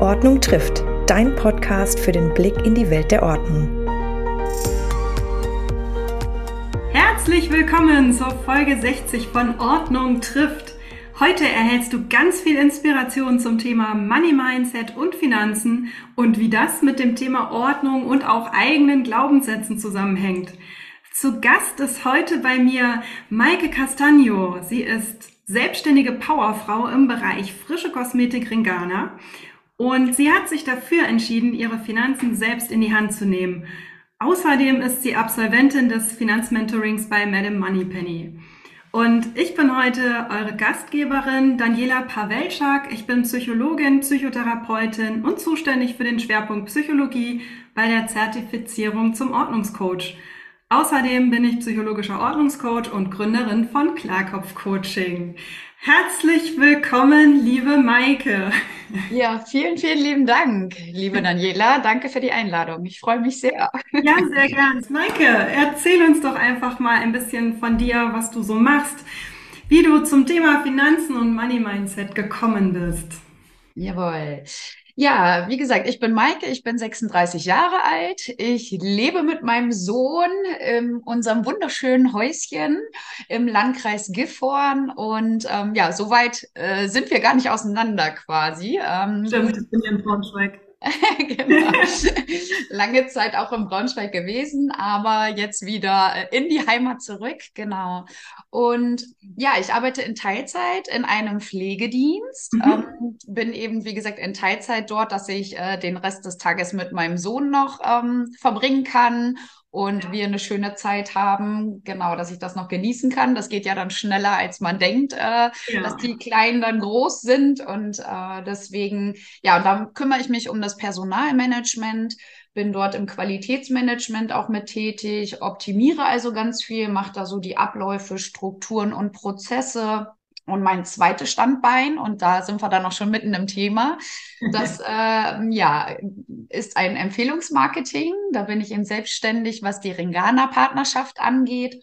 Ordnung trifft, dein Podcast für den Blick in die Welt der Ordnung. Herzlich willkommen zur Folge 60 von Ordnung trifft. Heute erhältst du ganz viel Inspiration zum Thema Money Mindset und Finanzen und wie das mit dem Thema Ordnung und auch eigenen Glaubenssätzen zusammenhängt. Zu Gast ist heute bei mir Maike Castagno. Sie ist selbstständige Powerfrau im Bereich frische Kosmetik Ringana und sie hat sich dafür entschieden, ihre Finanzen selbst in die Hand zu nehmen. Außerdem ist sie Absolventin des Finanzmentorings bei Madame Moneypenny. Und ich bin heute eure Gastgeberin Daniela Pawelczak. Ich bin Psychologin, Psychotherapeutin und zuständig für den Schwerpunkt Psychologie bei der Zertifizierung zum Ordnungscoach. Außerdem bin ich psychologischer Ordnungscoach und Gründerin von Klarkopf Coaching. Herzlich willkommen, liebe Maike. Ja, vielen, vielen lieben Dank, liebe Daniela. Danke für die Einladung. Ich freue mich sehr. Ja, sehr gern. Maike, erzähl uns doch einfach mal ein bisschen von dir, was du so machst, wie du zum Thema Finanzen und Money Mindset gekommen bist. Jawohl. Ja, wie gesagt, ich bin Maike, ich bin 36 Jahre alt. Ich lebe mit meinem Sohn in unserem wunderschönen Häuschen im Landkreis Gifhorn und ähm, ja, soweit äh, sind wir gar nicht auseinander quasi. Ähm, Stimmt, ich bin hier in Braunschweig. genau. Lange Zeit auch in Braunschweig gewesen, aber jetzt wieder äh, in die Heimat zurück. Genau. Und ja, ich arbeite in Teilzeit in einem Pflegedienst. Mhm. Ähm, bin eben, wie gesagt, in Teilzeit dort, dass ich äh, den Rest des Tages mit meinem Sohn noch ähm, verbringen kann und wir eine schöne Zeit haben, genau, dass ich das noch genießen kann. Das geht ja dann schneller, als man denkt, äh, ja. dass die Kleinen dann groß sind und äh, deswegen, ja, und da kümmere ich mich um das Personalmanagement, bin dort im Qualitätsmanagement auch mit tätig, optimiere also ganz viel, mache da so die Abläufe, Strukturen und Prozesse und mein zweites Standbein, und da sind wir dann auch schon mitten im Thema, das äh, ja, ist ein Empfehlungsmarketing. Da bin ich eben selbstständig, was die Ringana-Partnerschaft angeht.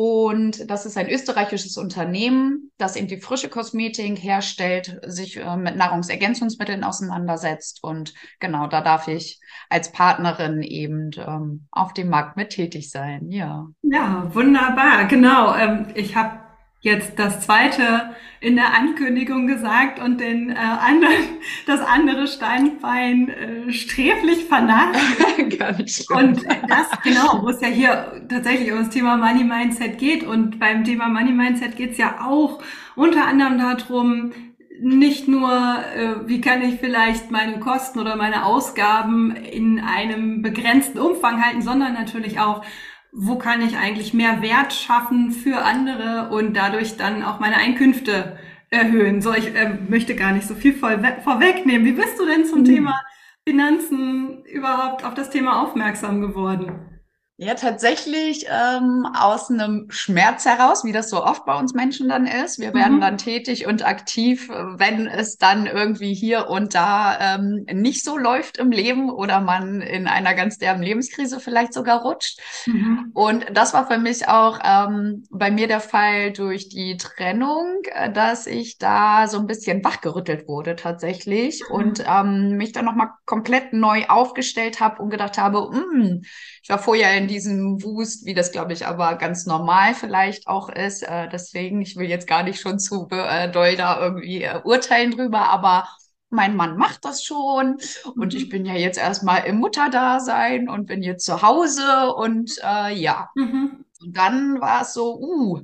Und das ist ein österreichisches Unternehmen, das eben die frische Kosmetik herstellt, sich äh, mit Nahrungsergänzungsmitteln auseinandersetzt. Und genau, da darf ich als Partnerin eben ähm, auf dem Markt mit tätig sein. Ja. Ja, wunderbar. Genau. Ähm, ich habe jetzt das zweite in der Ankündigung gesagt und den äh, anderen, das andere Steinbein äh, sträflich vernachlässigt. Gar nicht schlimm. Und das, genau, wo es ja hier tatsächlich um das Thema Money Mindset geht. Und beim Thema Money Mindset geht es ja auch unter anderem darum, nicht nur, äh, wie kann ich vielleicht meine Kosten oder meine Ausgaben in einem begrenzten Umfang halten, sondern natürlich auch, wo kann ich eigentlich mehr Wert schaffen für andere und dadurch dann auch meine Einkünfte erhöhen. So, ich äh, möchte gar nicht so viel vorwegnehmen. Wie bist du denn zum mhm. Thema Finanzen überhaupt auf das Thema aufmerksam geworden? Ja, tatsächlich ähm, aus einem Schmerz heraus, wie das so oft bei uns Menschen dann ist. Wir werden mhm. dann tätig und aktiv, wenn es dann irgendwie hier und da ähm, nicht so läuft im Leben oder man in einer ganz derben Lebenskrise vielleicht sogar rutscht. Mhm. Und das war für mich auch ähm, bei mir der Fall durch die Trennung, äh, dass ich da so ein bisschen wachgerüttelt wurde tatsächlich mhm. und ähm, mich dann nochmal komplett neu aufgestellt habe und gedacht habe, mh, hm, ich war vorher in diesem Wust, wie das, glaube ich, aber ganz normal vielleicht auch ist. Äh, deswegen, ich will jetzt gar nicht schon zu äh, doll da irgendwie äh, urteilen drüber, aber mein Mann macht das schon und ich mhm. bin ja jetzt erstmal im Mutterdasein und bin jetzt zu Hause und äh, ja. Mhm. Und dann war es so, uh,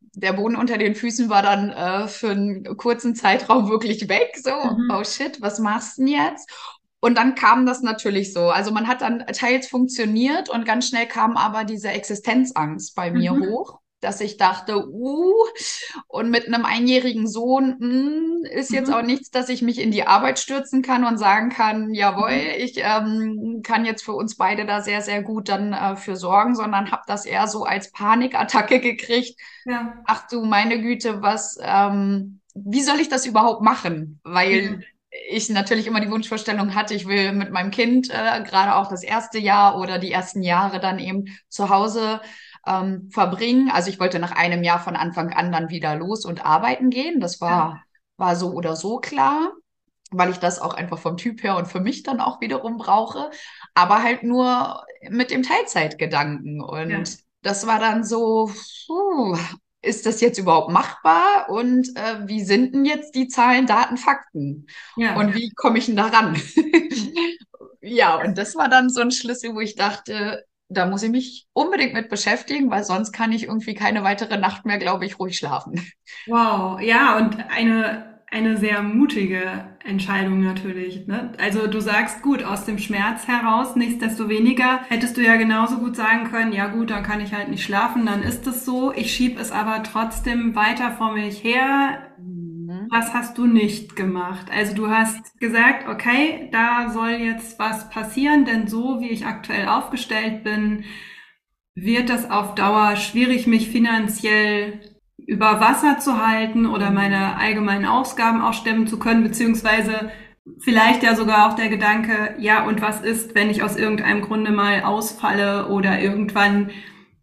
der Boden unter den Füßen war dann äh, für einen kurzen Zeitraum wirklich weg. So, mhm. oh shit, was machst du denn jetzt? Und dann kam das natürlich so. Also man hat dann teils funktioniert und ganz schnell kam aber diese Existenzangst bei mir mhm. hoch, dass ich dachte, uh, und mit einem einjährigen Sohn mh, hm, ist jetzt mhm. auch nichts, dass ich mich in die Arbeit stürzen kann und sagen kann, jawohl, mhm. ich ähm, kann jetzt für uns beide da sehr, sehr gut dann äh, für sorgen, sondern habe das eher so als Panikattacke gekriegt. Ja. Ach du meine Güte, was, ähm, wie soll ich das überhaupt machen? Weil mhm ich natürlich immer die Wunschvorstellung hatte, ich will mit meinem Kind äh, gerade auch das erste Jahr oder die ersten Jahre dann eben zu Hause ähm, verbringen. Also ich wollte nach einem Jahr von Anfang an dann wieder los und arbeiten gehen. Das war, war so oder so klar. weil ich das auch einfach vom Typ her und für mich dann auch wiederum brauche, aber halt nur mit dem Teilzeitgedanken. Und ja. das war dann so, puh, ist das jetzt überhaupt machbar und äh, wie sind denn jetzt die Zahlen, Daten, Fakten? Ja. Und wie komme ich denn da ran? ja, und das war dann so ein Schlüssel, wo ich dachte, da muss ich mich unbedingt mit beschäftigen, weil sonst kann ich irgendwie keine weitere Nacht mehr, glaube ich, ruhig schlafen. Wow, ja, und eine eine sehr mutige Entscheidung natürlich. Ne? Also du sagst gut aus dem Schmerz heraus, nichtsdestoweniger hättest du ja genauso gut sagen können, ja gut, dann kann ich halt nicht schlafen, dann ist es so. Ich schieb es aber trotzdem weiter vor mich her. Mhm. Was hast du nicht gemacht? Also du hast gesagt, okay, da soll jetzt was passieren, denn so wie ich aktuell aufgestellt bin, wird das auf Dauer schwierig, mich finanziell über Wasser zu halten oder meine allgemeinen Ausgaben auch stemmen zu können, beziehungsweise vielleicht ja sogar auch der Gedanke, ja, und was ist, wenn ich aus irgendeinem Grunde mal ausfalle oder irgendwann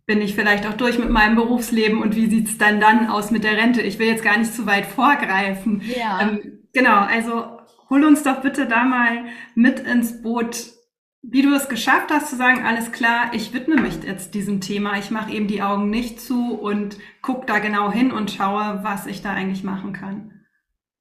bin ich vielleicht auch durch mit meinem Berufsleben und wie sieht's dann dann aus mit der Rente? Ich will jetzt gar nicht zu weit vorgreifen. Ja. Ähm, genau, also hol uns doch bitte da mal mit ins Boot, wie du es geschafft hast zu sagen, alles klar, ich widme mich jetzt diesem Thema, ich mache eben die Augen nicht zu und guck da genau hin und schaue, was ich da eigentlich machen kann.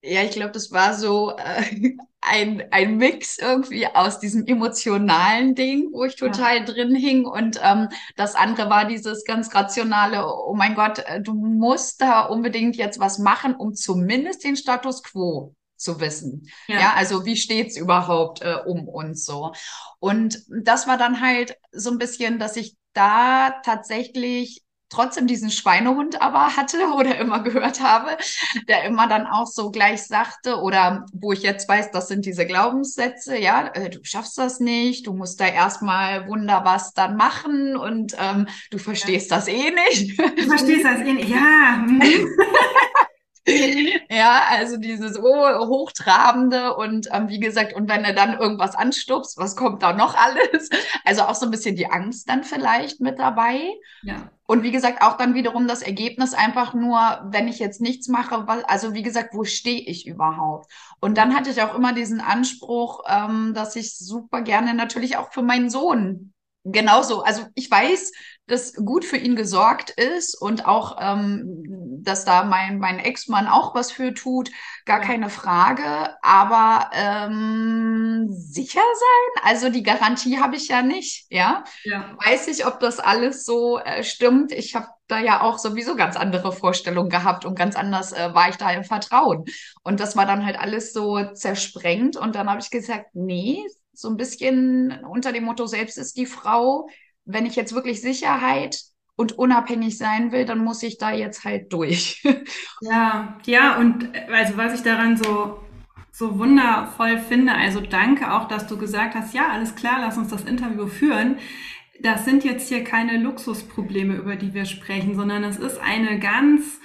Ja, ich glaube, das war so äh, ein, ein Mix irgendwie aus diesem emotionalen Ding, wo ich total ja. drin hing. Und ähm, das andere war dieses ganz rationale, oh mein Gott, äh, du musst da unbedingt jetzt was machen, um zumindest den Status quo zu wissen. Ja, ja also wie steht's überhaupt äh, um uns so? Und das war dann halt so ein bisschen, dass ich da tatsächlich trotzdem diesen Schweinehund aber hatte oder immer gehört habe, der immer dann auch so gleich sagte oder wo ich jetzt weiß, das sind diese Glaubenssätze, ja, äh, du schaffst das nicht, du musst da erstmal Wunder was dann machen und ähm, du verstehst ja. das eh nicht. Du verstehst das eh nicht, ja. Ja, also dieses oh, hochtrabende und ähm, wie gesagt, und wenn er dann irgendwas anstupst, was kommt da noch alles? Also auch so ein bisschen die Angst dann vielleicht mit dabei. Ja. Und wie gesagt, auch dann wiederum das Ergebnis einfach nur, wenn ich jetzt nichts mache, was, also wie gesagt, wo stehe ich überhaupt? Und dann hatte ich auch immer diesen Anspruch, ähm, dass ich super gerne natürlich auch für meinen Sohn genauso, also ich weiß, dass gut für ihn gesorgt ist und auch, ähm, dass da mein, mein Ex-Mann auch was für tut, gar ja. keine Frage. Aber ähm, sicher sein, also die Garantie habe ich ja nicht, ja? ja. Weiß ich, ob das alles so äh, stimmt. Ich habe da ja auch sowieso ganz andere Vorstellungen gehabt und ganz anders äh, war ich da im Vertrauen. Und das war dann halt alles so zersprengt. Und dann habe ich gesagt, nee, so ein bisschen unter dem Motto, selbst ist die Frau, wenn ich jetzt wirklich Sicherheit und unabhängig sein will, dann muss ich da jetzt halt durch. ja, ja, und also was ich daran so so wundervoll finde, also danke auch, dass du gesagt hast, ja, alles klar, lass uns das Interview führen. Das sind jetzt hier keine Luxusprobleme, über die wir sprechen, sondern es ist eine ganz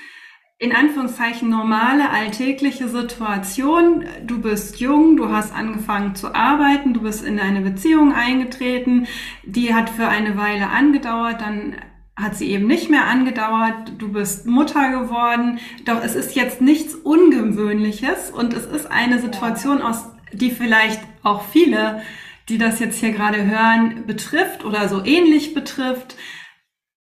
in Anführungszeichen normale alltägliche Situation. Du bist jung, du hast angefangen zu arbeiten, du bist in eine Beziehung eingetreten, die hat für eine Weile angedauert, dann hat sie eben nicht mehr angedauert, du bist Mutter geworden, doch es ist jetzt nichts Ungewöhnliches und es ist eine Situation, aus die vielleicht auch viele, die das jetzt hier gerade hören, betrifft oder so ähnlich betrifft.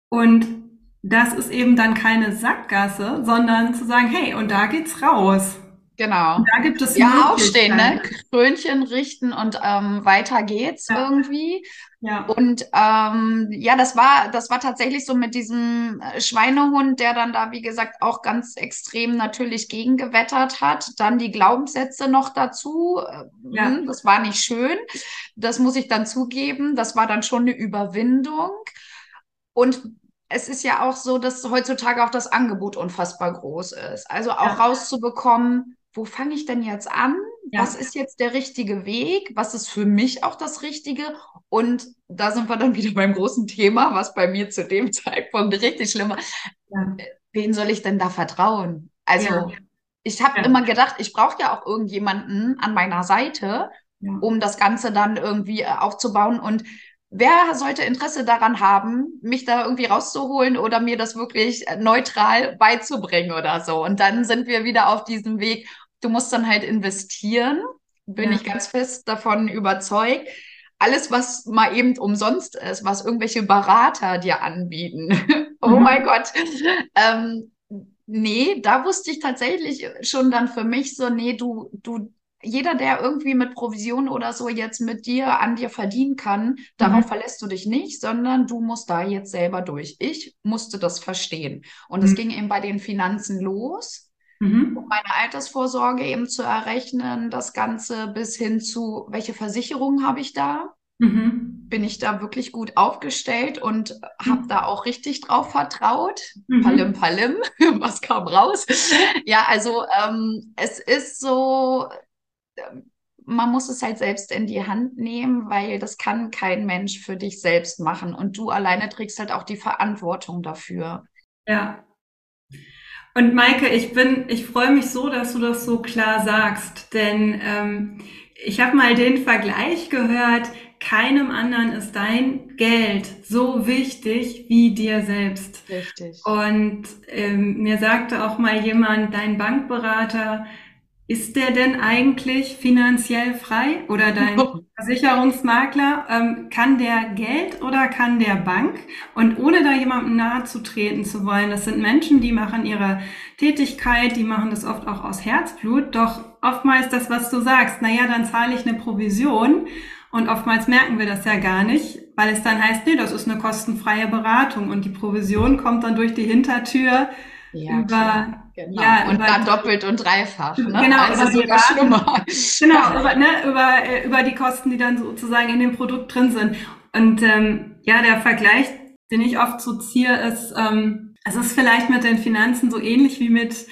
Und das ist eben dann keine Sackgasse, sondern zu sagen, hey, und da geht's raus. Genau. Und da gibt es ja aufstehen, ne? Krönchen richten und ähm, weiter geht's ja. irgendwie. Ja. Und ähm, ja, das war das war tatsächlich so mit diesem äh, Schweinehund, der dann da wie gesagt auch ganz extrem natürlich gegengewettert hat. Dann die Glaubenssätze noch dazu. Ja. Hm, das war nicht schön. Das muss ich dann zugeben. Das war dann schon eine Überwindung. Und es ist ja auch so, dass heutzutage auch das Angebot unfassbar groß ist. Also auch ja. rauszubekommen, wo fange ich denn jetzt an? Ja. Was ist jetzt der richtige Weg? Was ist für mich auch das Richtige? Und da sind wir dann wieder beim großen Thema, was bei mir zu dem Zeitpunkt richtig schlimm war. Ja. Wen soll ich denn da vertrauen? Also ich habe immer gedacht, ich brauche ja auch irgendjemanden an meiner Seite, um das Ganze dann irgendwie äh, aufzubauen. Und wer sollte Interesse daran haben, mich da irgendwie rauszuholen oder mir das wirklich neutral beizubringen oder so? Und dann sind wir wieder auf diesem Weg, du musst dann halt investieren. Bin Ja. ich ganz fest davon überzeugt. Alles, was mal eben umsonst ist, was irgendwelche Berater dir anbieten. Oh Mhm. mein Gott. Ähm, nee, da wusste ich tatsächlich schon dann für mich so, nee, du, du, jeder, der irgendwie mit Provision oder so jetzt mit dir an dir verdienen kann, darauf Mhm. verlässt du dich nicht, sondern du musst da jetzt selber durch. Ich musste das verstehen. Und es Mhm. ging eben bei den Finanzen los Mhm. um meine Altersvorsorge eben zu errechnen, das Ganze bis hin zu, welche Versicherungen habe ich da? Mhm. Bin ich da wirklich gut aufgestellt und habe Mhm. da auch richtig drauf vertraut? Mhm. Palim, palim, was kam raus? Ja, also ähm, es ist so, man muss es halt selbst in die Hand nehmen, weil das kann kein Mensch für dich selbst machen und du alleine trägst halt auch die Verantwortung dafür. Ja. Und Maike, ich bin, ich freue mich so, dass du das so klar sagst, denn ähm, ich habe mal den Vergleich gehört, keinem anderen ist dein Geld so wichtig wie dir selbst. Richtig. Und ähm, mir sagte auch mal jemand, dein Bankberater, ist der denn eigentlich finanziell frei? Oder dein Versicherungsmakler, ähm, kann der Geld oder kann der Bank? Und ohne da jemandem nahe zu treten zu wollen, das sind Menschen, die machen ihre Tätigkeit, die machen das oft auch aus Herzblut, doch oftmals das, was du sagst, naja, dann zahle ich eine Provision und oftmals merken wir das ja gar nicht, weil es dann heißt, nee, das ist eine kostenfreie Beratung und die Provision kommt dann durch die Hintertür Ja, über, klar. Genau. ja, und über- dann doppelt und dreifach. Ne? Genau, also über die sogar Raten. schlimmer. Genau, über, ne, über, äh, über die Kosten, die dann sozusagen in dem Produkt drin sind. Und ähm, ja, der Vergleich, den ich oft so ziehe, ist, ähm, es ist vielleicht mit den Finanzen so ähnlich wie mit,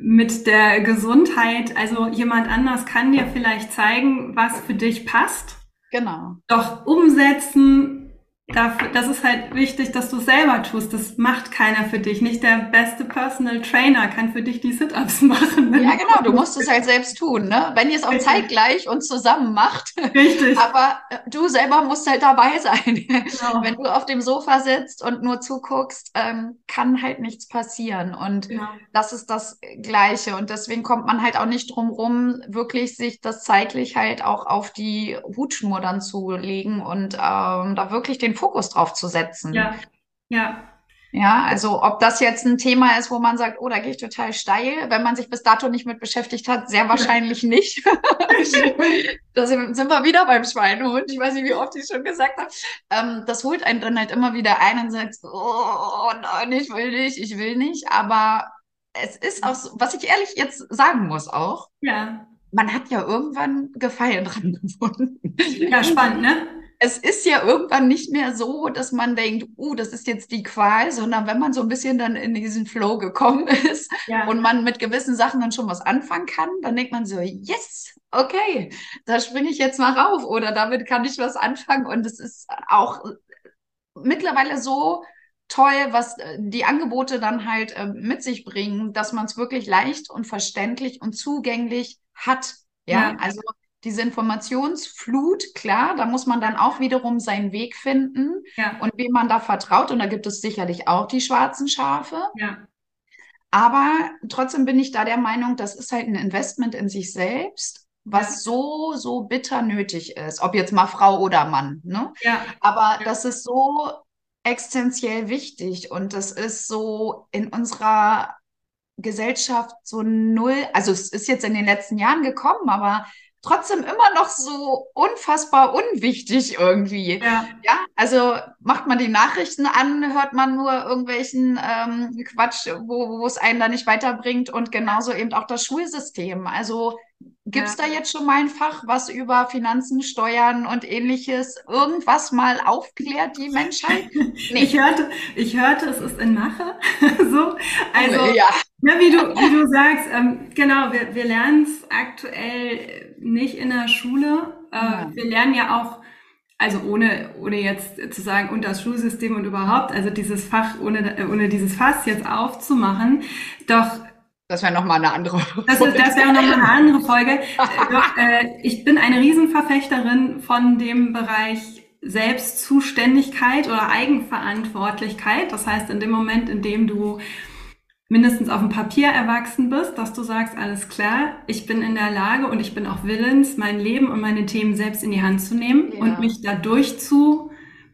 mit der Gesundheit. Also jemand anders kann dir vielleicht zeigen, was für dich passt. Genau. Doch umsetzen, dafür, das ist halt wichtig, dass du es selber tust. Das macht keiner für dich. Nicht der beste Personal Trainer kann für dich die Sit-Ups machen. ne? Ja, genau, du musst es halt selbst tun, ne? Wenn ihr es auch zeitgleich und zusammen macht. Richtig. Aber äh, du selber musst halt dabei sein. Genau. Wenn du auf dem Sofa sitzt und nur zuguckst, ähm, kann halt nichts passieren. Und Genau. das ist das Gleiche. Und deswegen kommt man halt auch nicht drum rum, wirklich sich das zeitlich halt auch auf die Hutschnur dann zu legen und ähm, da wirklich den Fokus drauf zu setzen. Ja, ja, Ja, also ob das jetzt ein Thema ist, wo man sagt, oh, da gehe ich total steil, wenn man sich bis dato nicht mit beschäftigt hat, sehr wahrscheinlich nicht. Da sind wir wieder beim Schweinehund. Ich weiß nicht, wie oft ich schon gesagt habe. Ähm, das holt einen dann halt immer wieder ein und sagt, oh nein, ich will nicht, ich will nicht. Aber es ist auch so, was ich ehrlich jetzt sagen muss auch, ja. man hat ja irgendwann Gefallen dran gefunden. Ja, spannend, ne? Es ist ja irgendwann nicht mehr so, dass man denkt, uh, das ist jetzt die Qual, sondern wenn man so ein bisschen dann in diesen Flow gekommen ist Ja. und man mit gewissen Sachen dann schon was anfangen kann, dann denkt man so, yes, okay, da springe ich jetzt mal rauf oder damit kann ich was anfangen und es ist auch mittlerweile so toll, was äh, die Angebote dann halt äh, mit sich bringen, dass man es wirklich leicht und verständlich und zugänglich hat. Ja, Ja. also diese Informationsflut, klar, da muss man dann auch wiederum seinen Weg finden ja, und wem man da vertraut. Und da gibt es sicherlich auch die schwarzen Schafe. ja, Aber trotzdem bin ich da der Meinung, das ist halt ein Investment in sich selbst, was Ja. so, so bitter nötig ist. Ob jetzt mal Frau oder Mann, ne? ja, Aber das ist so existenziell wichtig und das ist so in unserer Gesellschaft so null, also es ist jetzt in den letzten Jahren gekommen, aber trotzdem immer noch so unfassbar unwichtig irgendwie. ja, Ja, also macht man die Nachrichten an, hört man nur irgendwelchen ähm, Quatsch, wo, wo es einen da nicht weiterbringt und genauso eben auch das Schulsystem. Also gibt's Ja. da jetzt schon mal ein Fach, was über Finanzen, Steuern und ähnliches irgendwas mal aufklärt, die Menschheit? Nee. Ich hörte, ich hörte, es ist in Mache. so, also, ja, Ja, wie du, wie du sagst, ähm, genau, wir, wir lernen es aktuell nicht in der Schule. Äh, Ja. Wir lernen ja auch, also ohne, ohne jetzt zu sagen, unter das Schulsystem und überhaupt, also dieses Fach, ohne, ohne dieses Fass jetzt aufzumachen. Doch das wäre nochmal eine andere. das, ist, das wäre nochmal eine andere Folge. Äh, Doch, äh, ich bin eine Riesenverfechterin von dem Bereich Selbstzuständigkeit oder Eigenverantwortlichkeit. Das heißt, in dem Moment, in dem du mindestens auf dem Papier erwachsen bist, dass du sagst, alles klar, ich bin in der Lage und ich bin auch willens, mein Leben und meine Themen selbst in die Hand zu nehmen ja. und mich da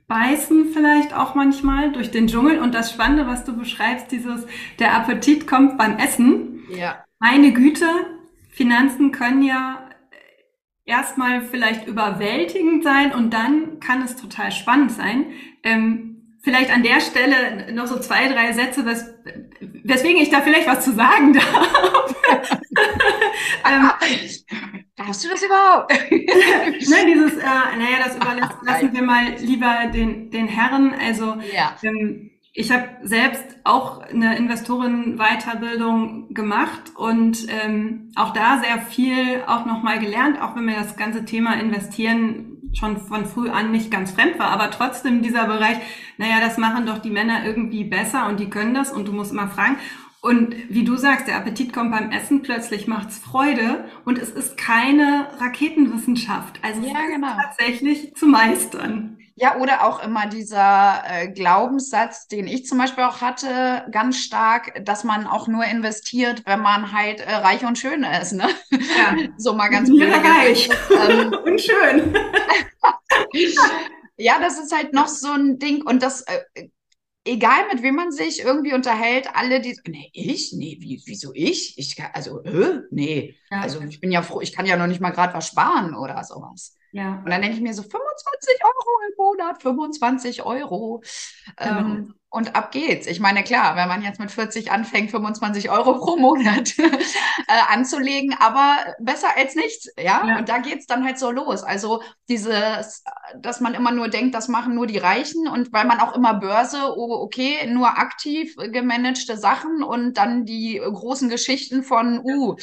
durchzubeißen vielleicht auch manchmal durch den Dschungel. Und das Spannende, was du beschreibst, dieses, der Appetit kommt beim Essen. Ja. Meine Güte, Finanzen können ja erstmal vielleicht überwältigend sein und dann kann es total spannend sein. Ähm, vielleicht an der Stelle noch so zwei, drei Sätze, was, weswegen ich da vielleicht was zu sagen darf. ähm, Darfst du das überhaupt? ne, dieses, äh, naja, das überlassen wir mal lieber den, den Herren. Also ja. ähm, ich habe selbst auch eine Investoren-Weiterbildung gemacht und ähm, auch da sehr viel auch nochmal gelernt, auch wenn mir das ganze Thema Investieren schon von früh an nicht ganz fremd war, aber trotzdem dieser Bereich, naja, das machen doch die Männer irgendwie besser und die können das und du musst immer fragen. Und wie du sagst, der Appetit kommt beim Essen, plötzlich macht's Freude und es ist keine Raketenwissenschaft. Also ja, genau. tatsächlich zu meistern. Ja, oder auch immer dieser äh, Glaubenssatz, den ich zum Beispiel auch hatte, ganz stark, dass man auch nur investiert, wenn man halt äh, reich und schön ist. Ne? Ja. so mal ganz. Ja, reich ähm, und schön. ja, das ist halt noch so ein Ding und das äh, egal mit wem man sich irgendwie unterhält, alle die, nee, ich? Nee, wie, wieso ich? Ich kann, also, äh, nee. Ja. Also ich bin ja froh, ich kann ja noch nicht mal gerade was sparen oder sowas. Ja. Und dann denke ich mir so 25 Euro im Monat, 25 Euro. Genau. Ähm, und ab geht's. Ich meine, klar, wenn man jetzt mit 40 anfängt, 25 Euro pro Monat äh, anzulegen, aber besser als nichts, ja? ja? Und da geht's dann halt so los. Also dieses, dass man immer nur denkt, das machen nur die Reichen und weil man auch immer Börse, oh, okay, nur aktiv gemanagte Sachen und dann die großen Geschichten von, uh,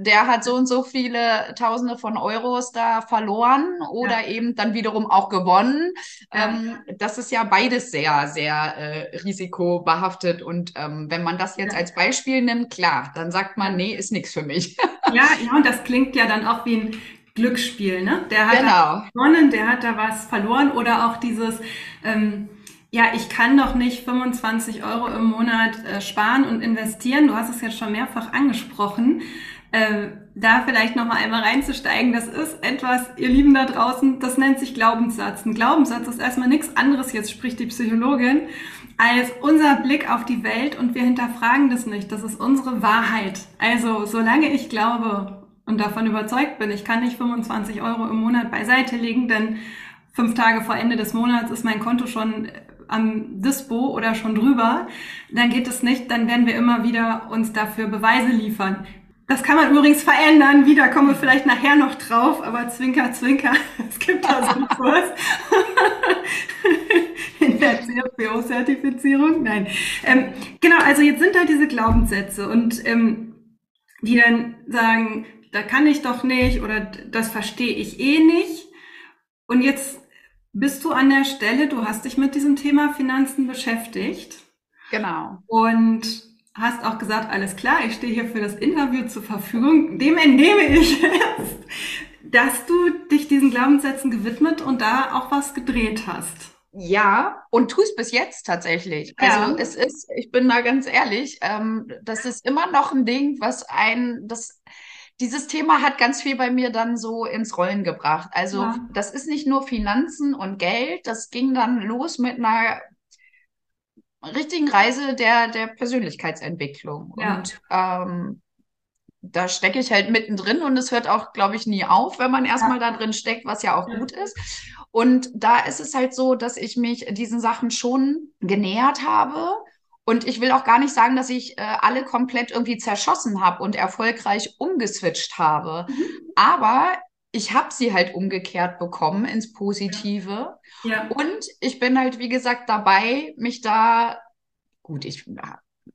der hat so und so viele Tausende von Euros da verloren oder ja. eben dann wiederum auch gewonnen. Ja. Ähm, das ist ja beides sehr, sehr äh, risikobehaftet. Und ähm, wenn man das jetzt als Beispiel nimmt, klar, dann sagt man, nee, ist nichts für mich. ja, ja, und das klingt ja dann auch wie ein Glücksspiel, ne? Der hat genau. gewonnen, der hat da was verloren oder auch dieses, ähm, ja, ich kann doch nicht 25 Euro im Monat äh, sparen und investieren. Du hast es jetzt schon mehrfach angesprochen. Äh, da vielleicht noch mal einmal reinzusteigen, das ist etwas, ihr Lieben da draußen, das nennt sich Glaubenssatz. Ein Glaubenssatz ist erstmal nichts anderes, jetzt spricht die Psychologin, als unser Blick auf die Welt und wir hinterfragen das nicht. Das ist unsere Wahrheit. Also, solange ich glaube und davon überzeugt bin, ich kann nicht 25 Euro im Monat beiseite legen, denn fünf Tage vor Ende des Monats ist mein Konto schon am Dispo oder schon drüber, dann geht es nicht, dann werden wir immer wieder uns dafür Beweise liefern. Das kann man übrigens verändern. Wieder kommen wir vielleicht nachher noch drauf, aber Zwinker, Zwinker, es gibt da so einen Kurs in der CFPO-Zertifizierung. Nein. Ähm, genau, also jetzt sind da diese Glaubenssätze und ähm, die dann sagen, da kann ich doch nicht oder das verstehe ich eh nicht. Und jetzt bist du an der Stelle, du hast dich mit diesem Thema Finanzen beschäftigt. Genau. Und hast auch gesagt, alles klar, ich stehe hier für das Interview zur Verfügung. Dem entnehme ich jetzt, dass du dich diesen Glaubenssätzen gewidmet und da auch was gedreht hast. Ja, und tust bis jetzt tatsächlich. Also ja. es ist, ich bin da ganz ehrlich, ähm, das ist immer noch ein Ding, was ein, das, dieses Thema hat ganz viel bei mir dann so ins Rollen gebracht. Also ja. das ist nicht nur Finanzen und Geld, das ging dann los mit einer richtigen Reise der, der Persönlichkeitsentwicklung. Ja. Und ähm, da stecke ich halt mittendrin und es hört auch, glaube ich, nie auf, wenn man erstmal ja. da drin steckt, was ja auch ja. gut ist. Und da ist es halt so, dass ich mich diesen Sachen schon genähert habe. Und ich will auch gar nicht sagen, dass ich äh, alle komplett irgendwie zerschossen habe und erfolgreich umgeswitcht habe. Mhm. Aber ich habe sie halt umgekehrt bekommen ins Positive. Ja. Und ich bin halt, wie gesagt, dabei, mich da, gut, ich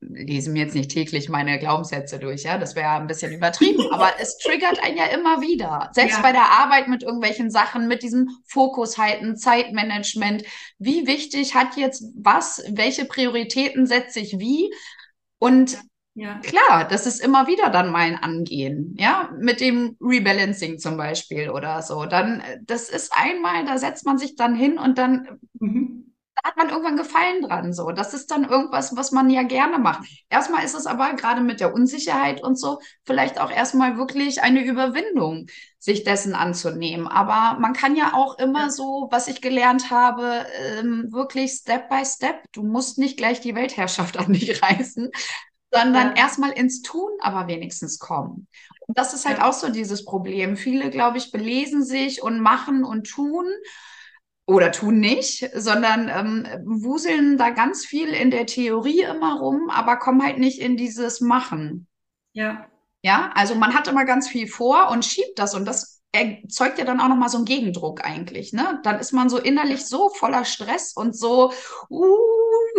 lese mir jetzt nicht täglich meine Glaubenssätze durch, ja, das wäre ein bisschen übertrieben, aber es triggert einen ja immer wieder. Selbst ja. bei der Arbeit mit irgendwelchen Sachen, mit diesem Fokus halten, Zeitmanagement. Wie wichtig hat jetzt was? Welche Prioritäten setze ich wie? Und ja. Klar, das ist immer wieder dann mein Angehen, ja, mit dem Rebalancing zum Beispiel oder so. Dann, das ist einmal, da setzt man sich dann hin und dann, mhm. hat man irgendwann Gefallen dran. So, das ist dann irgendwas, was man ja gerne macht. Erstmal ist es aber gerade mit der Unsicherheit und so vielleicht auch erstmal wirklich eine Überwindung, sich dessen anzunehmen. Aber man kann ja auch immer so, was ich gelernt habe, ähm, wirklich Step by Step. Du musst nicht gleich die Weltherrschaft an dich reißen, sondern ja. erstmal ins Tun aber wenigstens kommen. Und das ist halt ja. auch so dieses Problem. Viele, glaube ich, belesen sich und machen und tun oder tun nicht, sondern ähm, wuseln da ganz viel in der Theorie immer rum, aber kommen halt nicht in dieses Machen. Ja. Ja, also man hat immer ganz viel vor und schiebt das und das erzeugt ja dann auch nochmal so einen Gegendruck eigentlich. Ne? Dann ist man so innerlich so voller Stress und so, uh,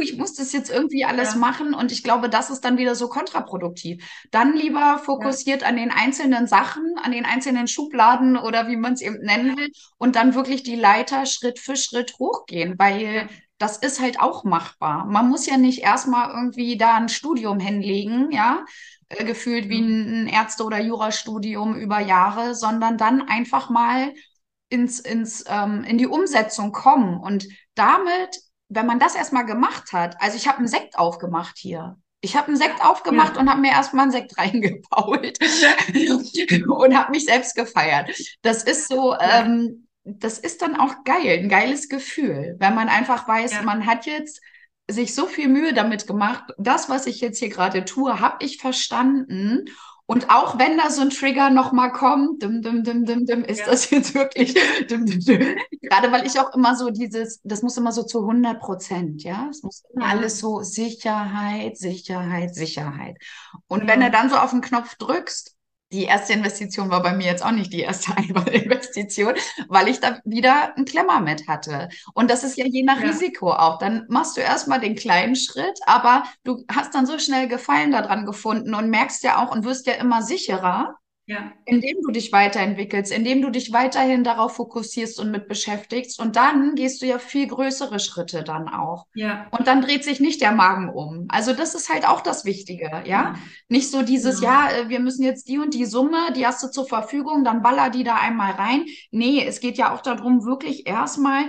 ich muss das jetzt irgendwie alles ja. machen und ich glaube, das ist dann wieder so kontraproduktiv. Dann lieber fokussiert ja. an den einzelnen Sachen, an den einzelnen Schubladen oder wie man es eben nennen will und dann wirklich die Leiter Schritt für Schritt hochgehen, weil das ist halt auch machbar. Man muss ja nicht erstmal irgendwie da ein Studium hinlegen, ja, äh, gefühlt wie ein Ärzte- oder Jurastudium über Jahre, sondern dann einfach mal ins, ins, ähm, in die Umsetzung kommen und damit wenn man das erstmal gemacht hat, also ich habe einen Sekt aufgemacht hier. Ich habe einen Sekt aufgemacht ja. und habe mir erstmal einen Sekt reingebaut und habe mich selbst gefeiert. Das ist so, ähm, das ist dann auch geil, ein geiles Gefühl, wenn man einfach weiß, ja. man hat jetzt sich so viel Mühe damit gemacht, das, was ich jetzt hier gerade tue, habe ich verstanden und auch wenn da so ein Trigger nochmal kommt, dim, dim, dim, dim, dim, ist ja. das jetzt wirklich, dim, dim, dim. gerade weil ich auch immer so dieses, das muss immer so zu 100 Prozent, ja, es muss immer ja. alles so Sicherheit, Sicherheit, Sicherheit. Und ja. wenn du dann so auf den Knopf drückst, die erste Investition war bei mir jetzt auch nicht die erste Investition, weil ich da wieder einen Klemmer mit hatte. Und das ist ja je nach ja. Risiko auch. Dann machst du erstmal den kleinen Schritt, aber du hast dann so schnell Gefallen daran gefunden und merkst ja auch und wirst ja immer sicherer. Ja. Indem du dich weiterentwickelst, indem du dich weiterhin darauf fokussierst und mit beschäftigst. Und dann gehst du ja viel größere Schritte dann auch. Ja. Und dann dreht sich nicht der Magen um. Also das ist halt auch das Wichtige, ja. ja. Nicht so dieses, ja. ja, äh, wir müssen jetzt die und die Summe, die hast du zur Verfügung, dann baller die da einmal rein. Nee, es geht ja auch darum, wirklich erstmal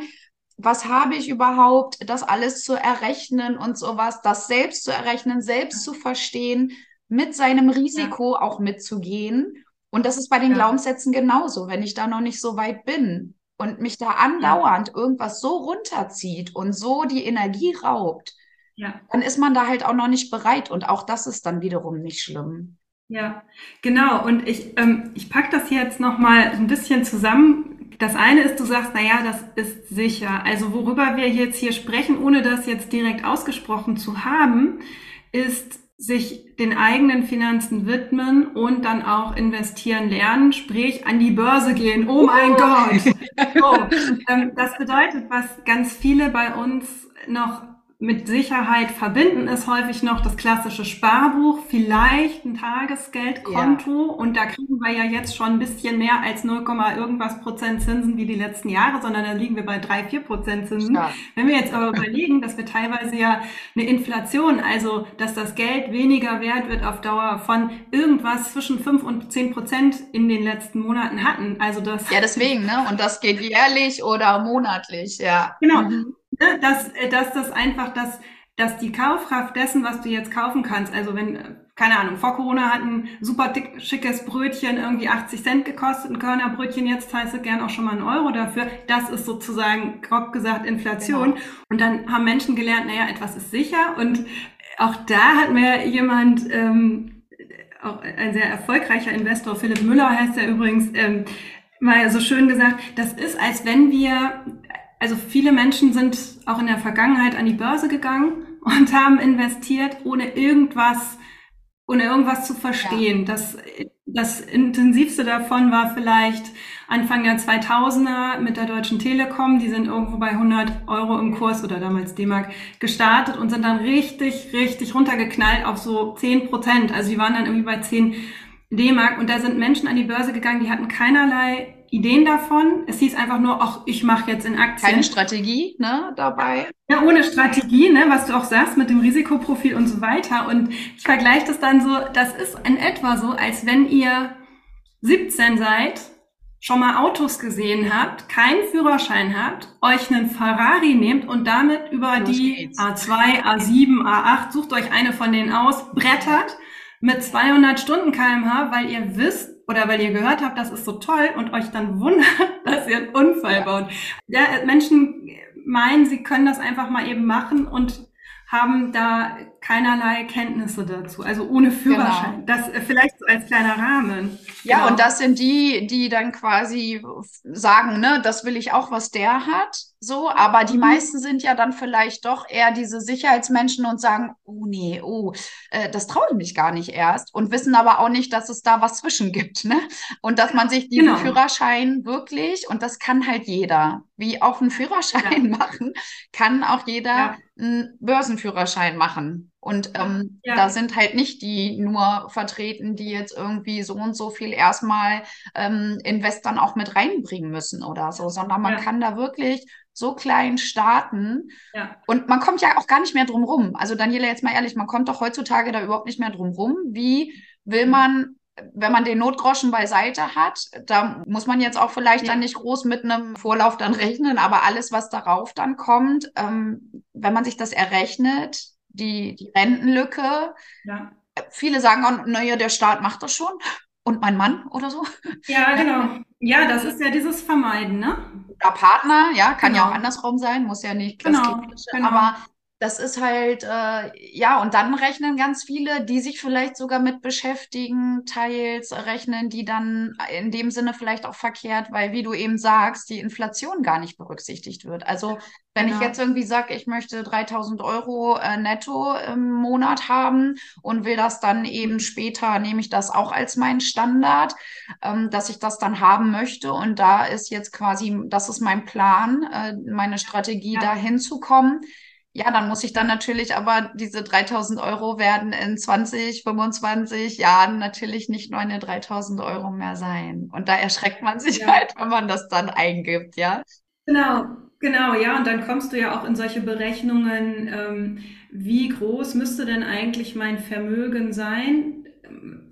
was habe ich überhaupt, das alles zu errechnen und sowas, das selbst zu errechnen, selbst zu verstehen, mit seinem Risiko ja. auch mitzugehen und das ist bei den ja. Glaubenssätzen genauso. Wenn ich da noch nicht so weit bin und mich da andauernd irgendwas so runterzieht und so die Energie raubt, ja. dann ist man da halt auch noch nicht bereit. Und auch das ist dann wiederum nicht schlimm. Ja, genau. Und ich, ähm, ich packe das jetzt nochmal ein bisschen zusammen. Das eine ist, du sagst, naja, das ist sicher. Also worüber wir jetzt hier sprechen, ohne das jetzt direkt ausgesprochen zu haben, ist sich den eigenen Finanzen widmen und dann auch investieren lernen, sprich an die Börse gehen. Oh mein oh. Gott! So, ähm, das bedeutet, was ganz viele bei uns noch mit Sicherheit verbinden ist häufig noch das klassische Sparbuch, vielleicht ein Tagesgeldkonto ja. und da kriegen wir ja jetzt schon ein bisschen mehr als 0, irgendwas Prozent Zinsen wie die letzten Jahre, sondern da liegen wir bei 3, 4 Prozent Zinsen. Stark. Wenn wir jetzt aber überlegen, dass wir teilweise ja eine Inflation, also dass das Geld weniger wert wird auf Dauer von irgendwas zwischen 5 und 10 Prozent in den letzten Monaten hatten. Also das. Ja, deswegen, ne? Und das geht jährlich oder monatlich, ja. Genau. Mhm. Ne, dass, äh, dass das einfach, dass, dass die Kaufkraft dessen, was du jetzt kaufen kannst, also wenn, äh, keine Ahnung, vor Corona hat ein super dick, schickes Brötchen irgendwie 80 Cent gekostet, ein Körnerbrötchen, jetzt zahlst du gern auch schon mal einen Euro dafür. Das ist sozusagen, grob gesagt, Inflation. Genau. Und dann haben Menschen gelernt, naja, etwas ist sicher. Und auch da hat mir jemand, ähm, auch ein sehr erfolgreicher Investor, Philipp Müller heißt er übrigens, ähm, mal so schön gesagt, das ist, als wenn wir also viele Menschen sind auch in der Vergangenheit an die Börse gegangen und haben investiert, ohne irgendwas, ohne irgendwas zu verstehen. Ja. Das, das intensivste davon war vielleicht Anfang der 2000er mit der Deutschen Telekom. Die sind irgendwo bei 100 Euro im Kurs oder damals D-Mark gestartet und sind dann richtig, richtig runtergeknallt auf so 10 Prozent. Also die waren dann irgendwie bei 10 D-Mark und da sind Menschen an die Börse gegangen, die hatten keinerlei Ideen davon. Es hieß einfach nur, ach, ich mache jetzt in Aktien. Keine Strategie ne, dabei. Ja, ohne Strategie, ne, was du auch sagst mit dem Risikoprofil und so weiter. Und ich vergleiche das dann so, das ist in etwa so, als wenn ihr 17 seid schon mal Autos gesehen habt, keinen Führerschein habt, euch einen Ferrari nehmt und damit über Los die geht's. A2, A7, A8, sucht euch eine von denen aus, brettert mit 200 Stunden kmh, weil ihr wisst oder weil ihr gehört habt, das ist so toll und euch dann wundert, dass ihr einen Unfall baut. Ja, Menschen meinen, sie können das einfach mal eben machen und haben da keinerlei Kenntnisse dazu, also ohne Führerschein. Genau. Das äh, vielleicht so als kleiner Rahmen. Ja, genau. und das sind die, die dann quasi sagen, ne, das will ich auch, was der hat. So, aber die mhm. meisten sind ja dann vielleicht doch eher diese Sicherheitsmenschen und sagen, oh nee, oh, äh, das traue ich mich gar nicht erst und wissen aber auch nicht, dass es da was zwischen gibt, ne? Und dass man sich diesen genau. Führerschein wirklich, und das kann halt jeder, wie auch einen Führerschein ja. machen, kann auch jeder ja. einen Börsenführerschein machen. Und ähm, ja. da sind halt nicht die nur vertreten, die jetzt irgendwie so und so viel erstmal ähm, Investoren auch mit reinbringen müssen oder so, sondern man ja. kann da wirklich so klein starten. Ja. Und man kommt ja auch gar nicht mehr drum rum. Also Daniela, jetzt mal ehrlich, man kommt doch heutzutage da überhaupt nicht mehr drum rum. Wie will man wenn man den Notgroschen beiseite hat, da muss man jetzt auch vielleicht ja. dann nicht groß mit einem Vorlauf dann rechnen, aber alles, was darauf dann kommt, ähm, wenn man sich das errechnet, die, die Rentenlücke. Ja. Viele sagen auch, naja, der Staat macht das schon. Und mein Mann oder so. Ja, genau. Ja, das ist ja dieses Vermeiden, ne? Oder Partner, ja, kann genau. ja auch andersrum sein, muss ja nicht genau, genau. aber das ist halt, äh, ja, und dann rechnen ganz viele, die sich vielleicht sogar mit beschäftigen, teils rechnen die dann in dem Sinne vielleicht auch verkehrt, weil, wie du eben sagst, die Inflation gar nicht berücksichtigt wird. Also, wenn genau. ich jetzt irgendwie sage, ich möchte 3000 Euro äh, netto im Monat haben und will das dann eben später, nehme ich das auch als meinen Standard, ähm, dass ich das dann haben möchte. Und da ist jetzt quasi, das ist mein Plan, äh, meine Strategie, ja. da hinzukommen ja, dann muss ich dann natürlich aber diese 3000 Euro werden in 20, 25 Jahren natürlich nicht nur eine 3000 Euro mehr sein. Und da erschreckt man sich ja. halt, wenn man das dann eingibt, ja. Genau, genau, ja. Und dann kommst du ja auch in solche Berechnungen, ähm, wie groß müsste denn eigentlich mein Vermögen sein?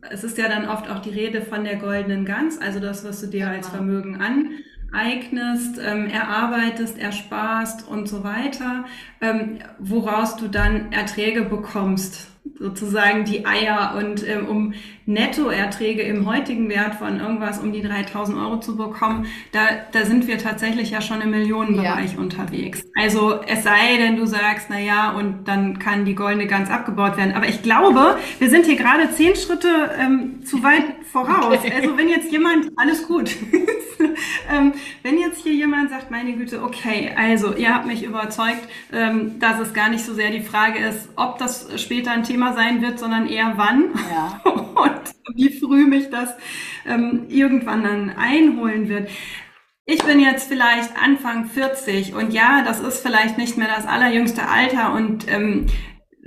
Es ist ja dann oft auch die Rede von der goldenen Gans, also das, was du dir genau. als Vermögen an eignest, ähm, erarbeitest, ersparst und so weiter, ähm, woraus du dann Erträge bekommst sozusagen die Eier und ähm, um Nettoerträge im heutigen Wert von irgendwas um die 3000 Euro zu bekommen, da, da sind wir tatsächlich ja schon im Millionenbereich ja. unterwegs. Also es sei denn, du sagst, na ja, und dann kann die goldene ganz abgebaut werden. Aber ich glaube, wir sind hier gerade zehn Schritte ähm, zu weit voraus. Okay. Also wenn jetzt jemand, alles gut, ähm, wenn jetzt hier jemand sagt, meine Güte, okay, also ihr habt mich überzeugt, ähm, dass es gar nicht so sehr die Frage ist, ob das später ein Thema sein wird, sondern eher wann ja. und wie früh mich das ähm, irgendwann dann einholen wird. Ich bin jetzt vielleicht Anfang 40 und ja, das ist vielleicht nicht mehr das allerjüngste Alter und ähm,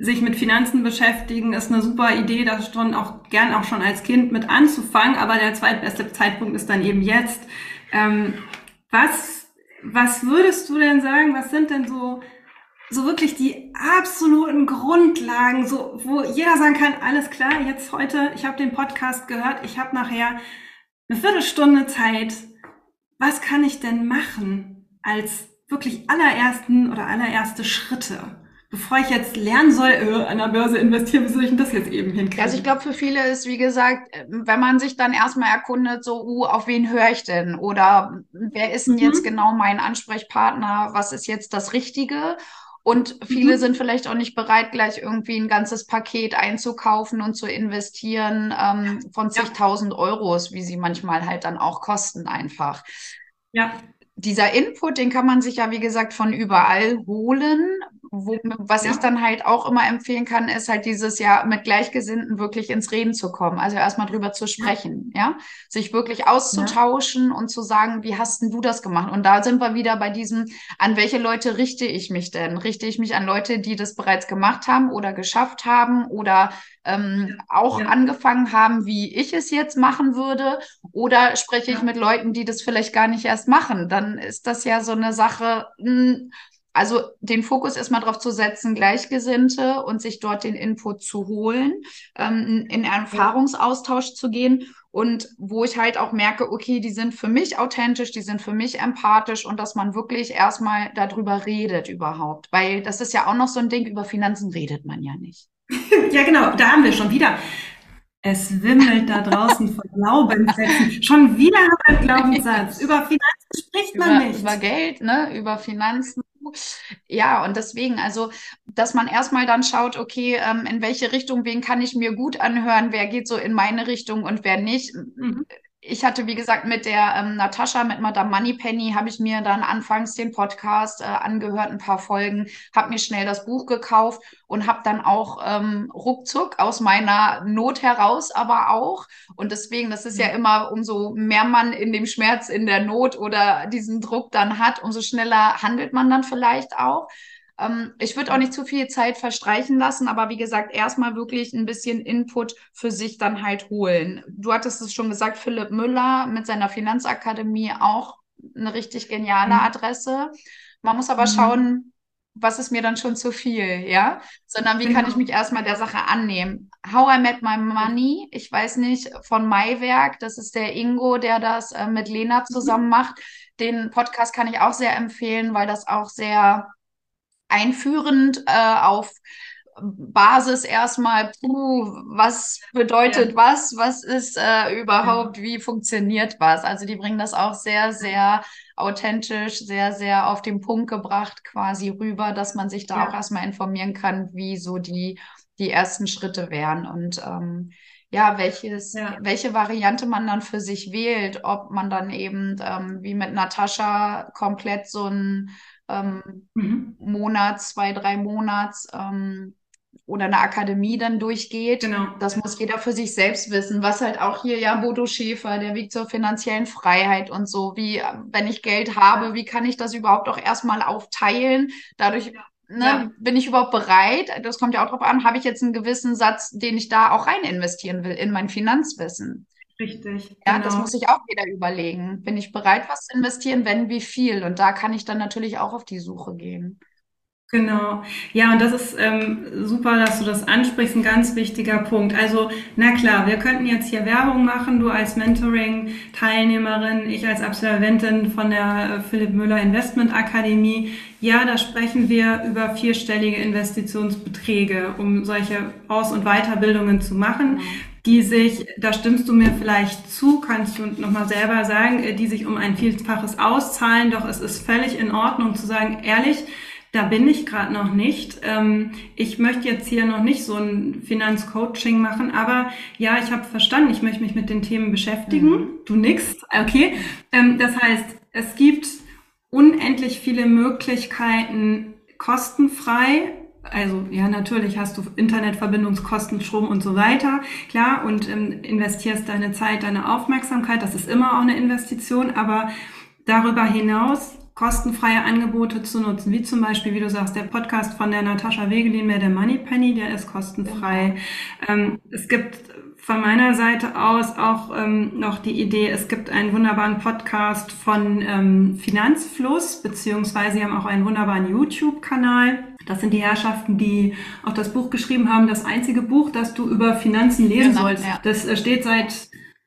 sich mit Finanzen beschäftigen ist eine super Idee, das schon auch gern auch schon als Kind mit anzufangen, aber der zweitbeste Zeitpunkt ist dann eben jetzt. Ähm, was, was würdest du denn sagen, was sind denn so so wirklich die absoluten Grundlagen, so wo jeder sagen kann, alles klar, jetzt heute, ich habe den Podcast gehört, ich habe nachher eine Viertelstunde Zeit. Was kann ich denn machen als wirklich allerersten oder allererste Schritte? Bevor ich jetzt lernen soll, äh, an der Börse investieren, wie soll ich denn das jetzt eben hinkriegen? Also ich glaube, für viele ist, wie gesagt, wenn man sich dann erstmal erkundet, so, uh, auf wen höre ich denn? Oder wer ist denn mhm. jetzt genau mein Ansprechpartner? Was ist jetzt das Richtige? Und viele mhm. sind vielleicht auch nicht bereit, gleich irgendwie ein ganzes Paket einzukaufen und zu investieren ähm, von zigtausend ja. Euros, wie sie manchmal halt dann auch kosten einfach. Ja. Dieser Input, den kann man sich ja, wie gesagt, von überall holen. Was ja. ich dann halt auch immer empfehlen kann, ist halt dieses Jahr mit Gleichgesinnten wirklich ins Reden zu kommen. Also erstmal drüber zu sprechen, ja. ja? Sich wirklich auszutauschen ja. und zu sagen, wie hast denn du das gemacht? Und da sind wir wieder bei diesem, an welche Leute richte ich mich denn? Richte ich mich an Leute, die das bereits gemacht haben oder geschafft haben oder ähm, auch angefangen haben, wie ich es jetzt machen würde? Oder spreche ich mit Leuten, die das vielleicht gar nicht erst machen? Dann ist das ja so eine Sache, mh, hm, also den Fokus erstmal darauf zu setzen, Gleichgesinnte und sich dort den Input zu holen, ähm, in Erfahrungsaustausch zu gehen und wo ich halt auch merke, okay, die sind für mich authentisch, die sind für mich empathisch und dass man wirklich erstmal darüber redet überhaupt, weil das ist ja auch noch so ein Ding, über Finanzen redet man ja nicht. ja, genau, da haben wir schon wieder. Es wimmelt da draußen von Glaubenssätzen. Schon wieder haben wir einen Glaubenssatz. Über Finanzen spricht man über, nicht. Über Geld, ne? Über Finanzen. Ja, und deswegen, also, dass man erstmal dann schaut, okay, ähm, in welche Richtung, wen kann ich mir gut anhören, wer geht so in meine Richtung und wer nicht. Mhm ich hatte, wie gesagt, mit der ähm, Natascha, mit Madame Moneypenny, habe ich mir dann anfangs den Podcast äh, angehört, ein paar Folgen, habe mir schnell das Buch gekauft und habe dann auch ähm, ruckzuck aus meiner Not heraus, aber auch. Und deswegen, das ist ja mhm. immer, umso mehr man in dem Schmerz, in der Not oder diesen Druck dann hat, umso schneller handelt man dann vielleicht auch. Ähm, ich würde auch nicht zu viel Zeit verstreichen lassen, aber wie gesagt, erstmal wirklich ein bisschen Input für sich dann halt holen. Du hattest es schon gesagt, Philipp Müller mit seiner Finanzakademie auch eine richtig geniale mhm. Adresse. Man muss aber mhm. schauen, was ist mir dann schon zu viel, ja? Sondern wie genau. kann ich mich erstmal der Sache annehmen? How I Met My Money, ich weiß nicht, von Maiwerk, das ist der Ingo, der das äh, mit Lena mhm. zusammen macht. Den Podcast kann ich auch sehr empfehlen, weil das auch sehr einführend äh, auf Basis erstmal, puh, was bedeutet ja. was, was ist äh, überhaupt, ja. wie funktioniert was. Also die bringen das auch sehr, sehr authentisch, sehr, sehr auf den Punkt gebracht quasi rüber, dass man sich da ja. auch erstmal informieren kann, wie so die, die ersten Schritte wären und ähm, ja, welches, welche Variante man dann für sich wählt, ob man dann eben ähm, wie mit Natascha komplett so ein ähm, mhm. Monats, zwei, drei Monats ähm, oder eine Akademie dann durchgeht. Genau. Das muss jeder für sich selbst wissen. Was halt auch hier, ja, Bodo Schäfer, der Weg zur finanziellen Freiheit und so. Wie, wenn ich Geld habe, wie kann ich das überhaupt auch erstmal aufteilen? Dadurch Ne, ja. bin ich überhaupt bereit? Das kommt ja auch drauf an, habe ich jetzt einen gewissen Satz, den ich da auch rein investieren will in mein Finanzwissen. Richtig. Ja, genau. das muss sich auch wieder überlegen. Bin ich bereit, was zu investieren? Wenn, wie viel? Und da kann ich dann natürlich auch auf die Suche gehen. Genau. Ja, und das ist ähm, super, dass du das ansprichst, ein ganz wichtiger Punkt. Also, na klar, wir könnten jetzt hier Werbung machen, du als Mentoring-Teilnehmerin, ich als Absolventin von der äh, Philipp Müller Investment Akademie. Ja, da sprechen wir über vierstellige Investitionsbeträge, um solche Aus- und Weiterbildungen zu machen. Die sich, da stimmst du mir vielleicht zu, kannst du nochmal selber sagen, äh, die sich um ein Vielfaches auszahlen. Doch es ist völlig in Ordnung zu sagen, ehrlich, da bin ich gerade noch nicht. Ähm, ich möchte jetzt hier noch nicht so ein Finanzcoaching machen, aber ja, ich habe verstanden, ich möchte mich mit den Themen beschäftigen. Mhm. Du nix, okay. Ähm, das heißt, es gibt unendlich viele Möglichkeiten, kostenfrei also ja, natürlich hast du Internetverbindungskosten, Strom und so weiter, klar, und ähm, investierst deine Zeit, deine Aufmerksamkeit, das ist immer auch eine Investition, aber darüber hinaus kostenfreie Angebote zu nutzen, wie zum Beispiel, wie du sagst, der Podcast von der Natascha Wegelin, mehr der Money Penny, der ist kostenfrei. Ähm, es gibt von meiner Seite aus auch ähm, noch die Idee, es gibt einen wunderbaren Podcast von ähm, Finanzfluss, beziehungsweise sie haben auch einen wunderbaren YouTube-Kanal. Das sind die Herrschaften, die auch das Buch geschrieben haben, das einzige Buch, das du über Finanzen lesen genau, sollst. Ja. Das äh, steht seit,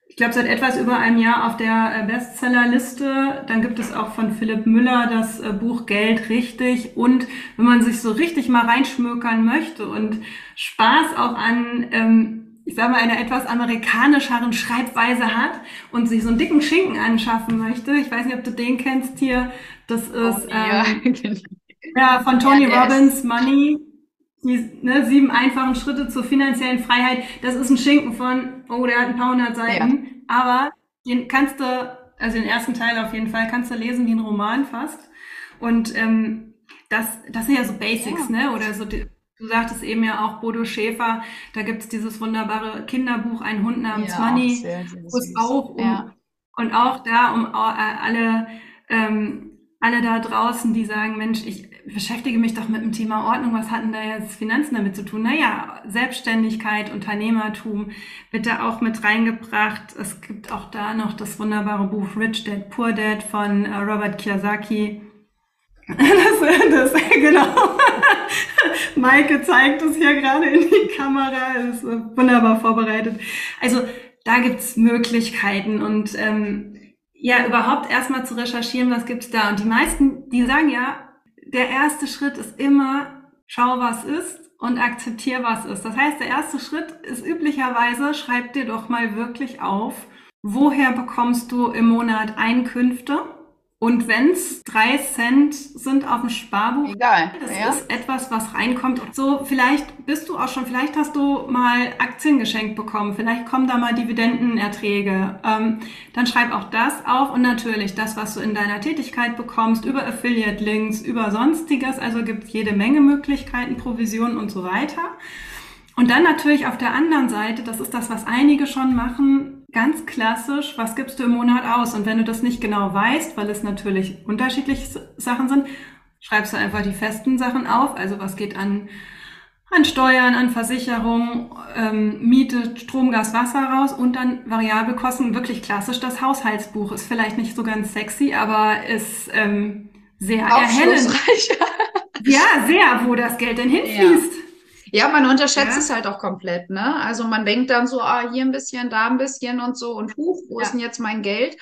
ich glaube, seit etwas über einem Jahr auf der äh, Bestsellerliste. Dann gibt es auch von Philipp Müller das äh, Buch Geld richtig. Und wenn man sich so richtig mal reinschmökern möchte und Spaß auch an ähm, ich sage mal, einer etwas amerikanischeren Schreibweise hat und sich so einen dicken Schinken anschaffen möchte. Ich weiß nicht, ob du den kennst hier. Das ist oh, ja. ähm, Ja, von Tony ja, Robbins. Money. Die ne, sieben einfachen Schritte zur finanziellen Freiheit. Das ist ein Schinken von, oh, der hat ein paar hundert Seiten. Ja. Aber den kannst du, also den ersten Teil auf jeden Fall, kannst du lesen wie ein Roman fast. Und ähm, das, das sind ja so Basics, ne? Oder so, du sagtest eben ja auch Bodo Schäfer, da gibt's dieses wunderbare Kinderbuch Ein Hund namens ja, Money, wo es auch um, ja. und auch da um äh, alle ähm, alle da draußen, die sagen, Mensch, ich beschäftige mich doch mit dem Thema Ordnung, was hatten da jetzt Finanzen damit zu tun? Naja, Selbstständigkeit, Unternehmertum wird da auch mit reingebracht. Es gibt auch da noch das wunderbare Buch Rich Dad, Poor Dad von äh, Robert Kiyosaki. Das, das, genau. Maike zeigt es hier gerade in die Kamera, ist wunderbar vorbereitet. Also da gibt's Möglichkeiten und ähm, ja, überhaupt erstmal zu recherchieren, was gibt's da. Und die meisten, die sagen ja, der erste Schritt ist immer, schau, was ist und akzeptier, was ist. Das heißt, der erste Schritt ist üblicherweise, schreib dir doch mal wirklich auf, woher bekommst du im Monat Einkünfte? Und wenn's drei Cent sind auf dem Sparbuch, Egal. das ja. ist etwas, was reinkommt. So, vielleicht bist du auch schon, vielleicht hast du mal Aktien geschenkt bekommen, vielleicht kommen da mal Dividendenerträge. Ähm, dann schreib auch das auf und natürlich das, was du in deiner Tätigkeit bekommst, über Affiliate-Links, über sonstiges. Also gibt jede Menge Möglichkeiten, Provisionen und so weiter. Und dann natürlich auf der anderen Seite, das ist das, was einige schon machen, ganz klassisch, was gibst du im Monat aus? Und wenn du das nicht genau weißt, weil es natürlich unterschiedliche Sachen sind, schreibst du einfach die festen Sachen auf. Also was geht an, an Steuern, an Versicherung, ähm, Miete, Strom, Gas, Wasser raus und dann Variabelkosten. Wirklich klassisch das Haushaltsbuch. Ist vielleicht nicht so ganz sexy, aber ist ähm, sehr erhellend. Ja, sehr, wo das Geld denn hinfließt. Ja, man unterschätzt Ja. es halt auch komplett, ne? Also man denkt dann so, ah, hier ein bisschen, da ein bisschen und so und huch, wo Ja. ist denn jetzt mein Geld?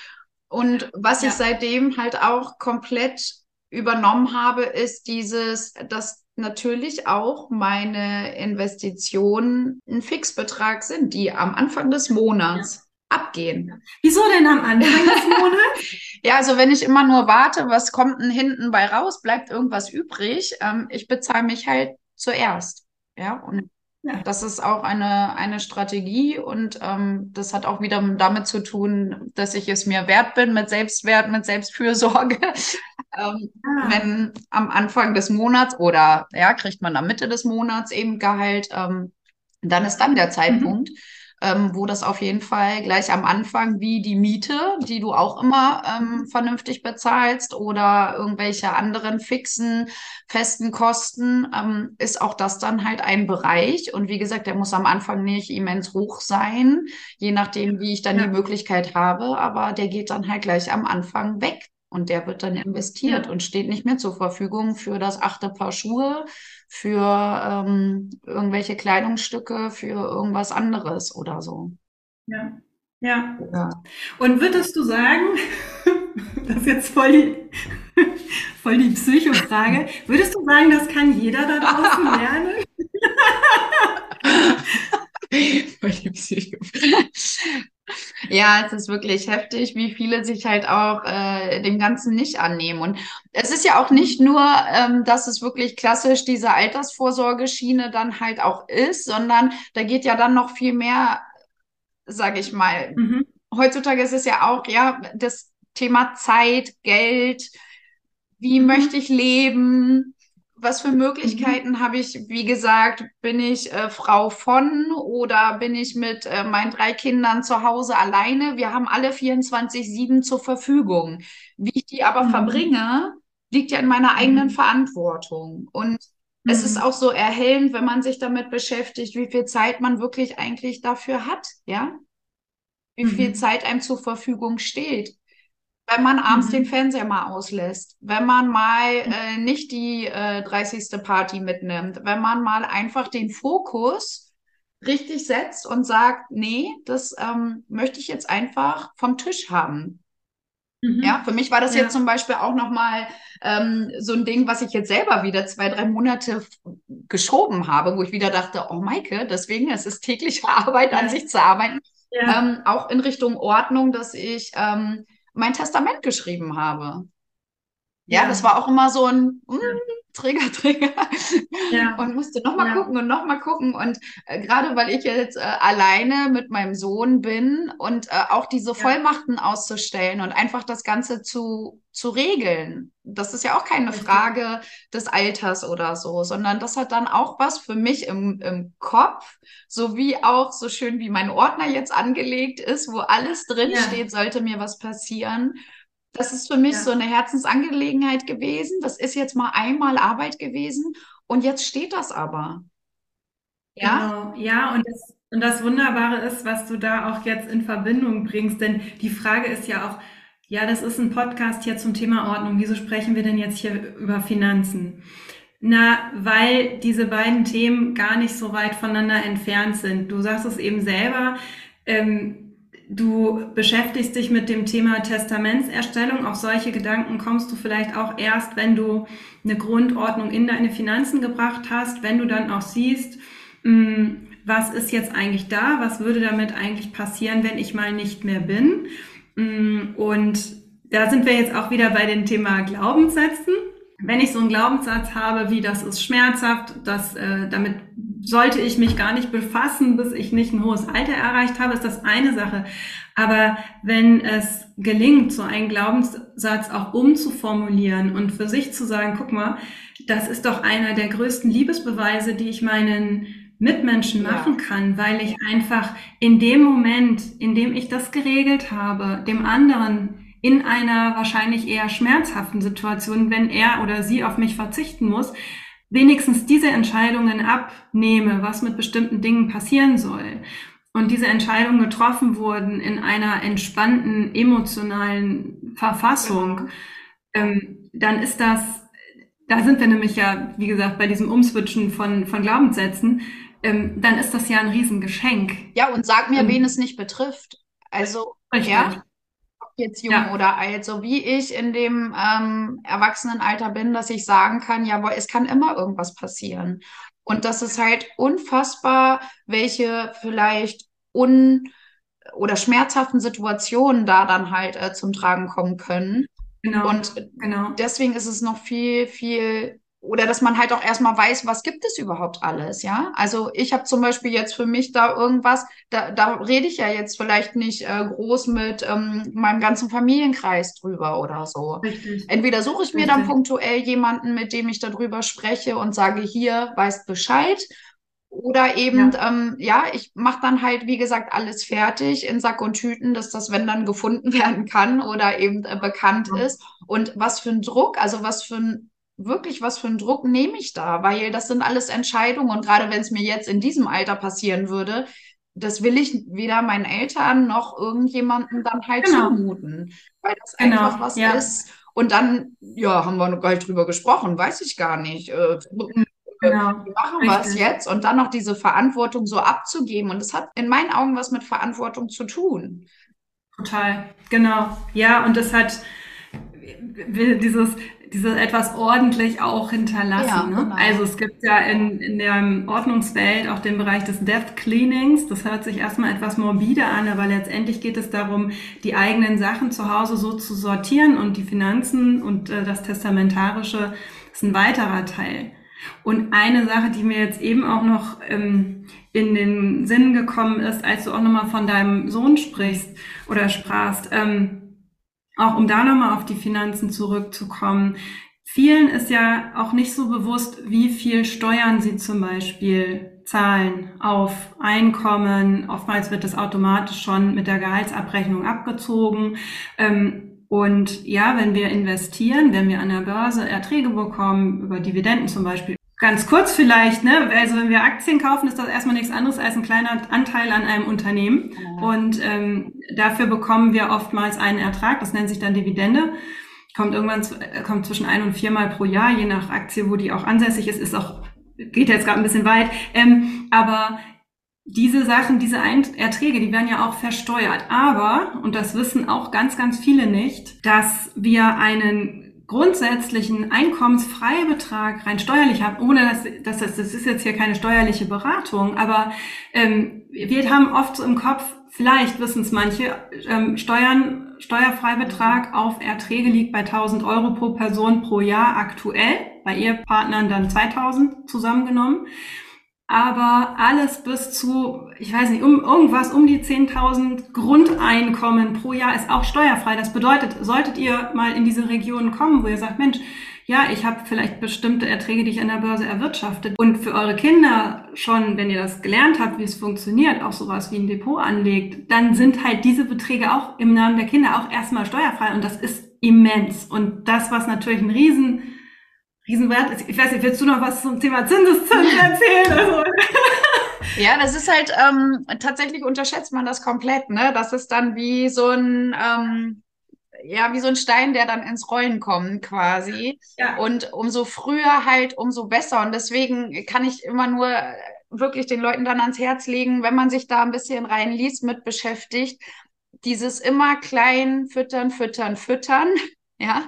Und was Ja. ich seitdem halt auch komplett übernommen habe, ist dieses, dass natürlich auch meine Investitionen ein Fixbetrag sind, die am Anfang des Monats abgehen. Wieso denn am Anfang des Monats? Ja, also wenn ich immer nur warte, was kommt denn hinten bei raus, bleibt irgendwas übrig. Ähm, ich bezahle mich halt zuerst. Ja, und Ja. das ist auch eine, eine Strategie und ähm, das hat auch wieder damit zu tun, dass ich es mir wert bin, mit Selbstwert, mit Selbstfürsorge. ähm, Ah. wenn am Anfang des Monats oder ja, kriegt man am Mitte des Monats eben Gehalt, ähm, dann ist dann der Zeitpunkt, ähm, wo das auf jeden Fall gleich am Anfang wie die Miete, die du auch immer ähm, vernünftig bezahlst oder irgendwelche anderen fixen, festen Kosten, ähm, ist auch das dann halt ein Bereich. Und wie gesagt, der muss am Anfang nicht immens hoch sein, je nachdem, wie ich dann Ja. die Möglichkeit habe, aber der geht dann halt gleich am Anfang weg. Und der wird dann investiert Ja. und steht nicht mehr zur Verfügung für das achte Paar Schuhe, für ähm, irgendwelche Kleidungsstücke, für irgendwas anderes oder so. Ja. Ja. Ja. Und würdest du sagen, das ist jetzt voll die, voll die Psychofrage, würdest du sagen, das kann jeder da draußen lernen? Voll die Psycho. Ja, es ist wirklich heftig, wie viele sich halt auch äh, dem Ganzen nicht annehmen. Und es ist ja auch nicht nur, ähm, dass es wirklich klassisch diese Altersvorsorgeschiene dann halt auch ist, sondern da geht ja dann noch viel mehr, sage ich mal. Mhm. Heutzutage ist es ja auch, ja, das Thema Zeit, Geld, wie Mhm. möchte ich leben? Was für Möglichkeiten habe ich? Wie gesagt, bin ich äh, Frau von oder bin ich mit äh, meinen drei Kindern zu Hause alleine? Wir haben alle 24/7 zur Verfügung. Wie ich die aber Mhm. verbringe, liegt ja in meiner eigenen Mhm. Verantwortung. Und es ist Mhm. auch so erhellend, wenn man sich damit beschäftigt, wie viel Zeit man wirklich eigentlich dafür hat, ja? Wie viel Mhm. Zeit einem zur Verfügung steht. Wenn man abends Mhm. den Fernseher mal auslässt, wenn man mal äh, nicht die äh, 30. Party mitnimmt, wenn man mal einfach den Fokus richtig setzt und sagt, nee, das ähm, möchte ich jetzt einfach vom Tisch haben. Mhm. Ja, für mich war das Ja. jetzt zum Beispiel auch nochmal ähm, so ein Ding, was ich jetzt selber wieder zwei, drei Monate geschoben habe, wo ich wieder dachte, oh Maike, deswegen, es ist tägliche Arbeit, an sich zu arbeiten. Ja. Ähm, auch in Richtung Ordnung, dass ich ähm, mein Testament geschrieben habe. Ja, Ja. das war auch immer so ein mm, Trigger, Trigger. Ja. Und musste nochmal Ja. gucken und nochmal gucken. Und äh, gerade weil ich jetzt äh, alleine mit meinem Sohn bin und äh, auch diese Vollmachten auszustellen und einfach das Ganze zu, zu regeln. Das ist ja auch keine. Frage des Alters oder so, sondern das hat dann auch was für mich im, im Kopf, sowie auch so schön wie mein Ordner jetzt angelegt ist, wo alles drin Ja. steht, sollte mir was passieren. Das ist für mich Ja. so eine Herzensangelegenheit gewesen. Das ist jetzt mal einmal Arbeit gewesen und jetzt steht das aber. Ja, Genau, ja, und das, und das Wunderbare ist, was du da auch jetzt in Verbindung bringst, denn die Frage ist ja auch, ja, das ist ein Podcast hier zum Thema Ordnung. Wieso sprechen wir denn jetzt hier über Finanzen? Na, weil diese beiden Themen gar nicht so weit voneinander entfernt sind. Du sagst es eben selber, ähm, Du beschäftigst dich mit dem Thema Testamentserstellung. Auf solche Gedanken kommst du vielleicht auch erst, wenn du eine Grundordnung in deine Finanzen gebracht hast, wenn du dann auch siehst, hm, was ist jetzt eigentlich da, was würde damit eigentlich passieren, wenn ich mal nicht mehr bin. Hm, und da sind wir jetzt auch wieder bei dem Thema Glaubenssätzen. Wenn ich so einen Glaubenssatz habe, wie das ist schmerzhaft, das, äh, damit sollte ich mich gar nicht befassen, bis ich nicht ein hohes Alter erreicht habe, ist das eine Sache. Aber wenn es gelingt, so einen Glaubenssatz auch umzuformulieren und für sich zu sagen, guck mal, das ist doch einer der größten Liebesbeweise, die ich meinen Mitmenschen machen ja. kann, weil ich einfach in dem Moment, in dem ich das geregelt habe, dem anderen in einer wahrscheinlich eher schmerzhaften Situation, wenn er oder sie auf mich verzichten muss, wenigstens diese Entscheidungen abnehme, was mit bestimmten Dingen passieren soll. Und diese Entscheidungen getroffen wurden in einer entspannten emotionalen Verfassung, ähm, dann ist das, da sind wir nämlich ja, wie gesagt, bei diesem Umswitchen von, von Glaubenssätzen, ähm, dann ist das ja ein Riesengeschenk. Ja, und sag mir, ähm, wen es nicht betrifft. Also, richtig. ja, jetzt jung ja. oder alt, so wie ich in dem ähm, Erwachsenenalter bin, dass ich sagen kann, ja, es kann immer irgendwas passieren. Und das ist halt unfassbar, welche vielleicht un- oder schmerzhaften Situationen da dann halt äh, zum Tragen kommen können. Genau, und genau. deswegen ist es noch viel, viel oder dass man halt auch erstmal weiß, was gibt es überhaupt alles, ja? Also ich habe zum Beispiel jetzt für mich da irgendwas, da, da rede ich ja jetzt vielleicht nicht äh, groß mit ähm, meinem ganzen Familienkreis drüber oder so. Richtig. Entweder suche ich mir Richtig. dann punktuell jemanden, mit dem ich darüber spreche und sage, hier, weißt Bescheid. Oder eben, ja, ähm, ja ich mache dann halt, wie gesagt, alles fertig in Sack und Tüten, dass das, wenn dann gefunden werden kann oder eben äh, bekannt ja. ist. Und was für ein Druck, also was für ein wirklich, was für einen Druck nehme ich da? Weil das sind alles Entscheidungen und gerade wenn es mir jetzt in diesem Alter passieren würde, das will ich weder meinen Eltern noch irgendjemandem dann halt genau. zumuten, weil das genau. einfach was ja. ist. Und dann, ja, haben wir noch gar nicht drüber gesprochen, weiß ich gar nicht. Äh, mhm. genau. Wie machen wir es jetzt? Und dann noch diese Verantwortung so abzugeben. Und das hat in meinen Augen was mit Verantwortung zu tun. Total, genau. Ja, und das hat dieses, dieses etwas ordentlich auch hinterlassen. Ja, ne? genau. Also es gibt ja in, in der Ordnungswelt auch den Bereich des Death Cleanings. Das hört sich erstmal etwas morbide an, aber letztendlich geht es darum, die eigenen Sachen zu Hause so zu sortieren und die Finanzen und äh, das Testamentarische ist ein weiterer Teil. Und eine Sache, die mir jetzt eben auch noch ähm, in den Sinn gekommen ist, als du auch nochmal von deinem Sohn sprichst oder sprachst, ähm, auch um da nochmal auf die Finanzen zurückzukommen. Vielen ist ja auch nicht so bewusst, wie viel Steuern sie zum Beispiel zahlen auf Einkommen. Oftmals wird das automatisch schon mit der Gehaltsabrechnung abgezogen. Ähm, und ja, wenn wir investieren, wenn wir an der Börse Erträge bekommen, über Dividenden zum Beispiel, Ganz kurz vielleicht, ne? Also wenn wir Aktien kaufen, ist das erstmal nichts anderes als ein kleiner Anteil an einem Unternehmen. Ja. Und ähm, dafür bekommen wir oftmals einen Ertrag, das nennt sich dann Dividende. Kommt irgendwann kommt zwischen ein und viermal pro Jahr, je nach Aktie, wo die auch ansässig ist, ist auch, geht jetzt gerade ein bisschen weit. Ähm, aber diese Sachen, diese Ein Erträge, die werden ja auch versteuert. Aber, und das wissen auch ganz, ganz viele nicht, dass wir einen grundsätzlichen Einkommensfreibetrag rein steuerlich haben, ohne dass, dass das, das ist jetzt hier keine steuerliche Beratung, aber ähm, wir haben oft so im Kopf, vielleicht wissen es manche, ähm, Steuern, Steuerfreibetrag auf Erträge liegt bei 1000 Euro pro Person pro Jahr aktuell, bei Ehepartnern dann 2000 zusammengenommen aber alles bis zu, ich weiß nicht, um irgendwas um die 10.000 Grundeinkommen pro Jahr ist auch steuerfrei. Das bedeutet, solltet ihr mal in diese Regionen kommen, wo ihr sagt, Mensch, ja, ich habe vielleicht bestimmte Erträge, die ich an der Börse erwirtschaftet. Und für eure Kinder schon, wenn ihr das gelernt habt, wie es funktioniert, auch sowas wie ein Depot anlegt, dann sind halt diese Beträge auch im Namen der Kinder auch erstmal steuerfrei und das ist immens. Und das, was natürlich ein riesen Riesenwert ist. Ich weiß nicht, willst du noch was zum Thema Zinseszins erzählen? Also. Ja, das ist halt ähm, tatsächlich unterschätzt man das komplett, ne? Das ist dann wie so ein ähm, ja, wie so ein Stein, der dann ins Rollen kommt quasi. Ja. Und umso früher halt, umso besser. Und deswegen kann ich immer nur wirklich den Leuten dann ans Herz legen, wenn man sich da ein bisschen reinliest, mit beschäftigt, dieses immer klein füttern, füttern, füttern, ja,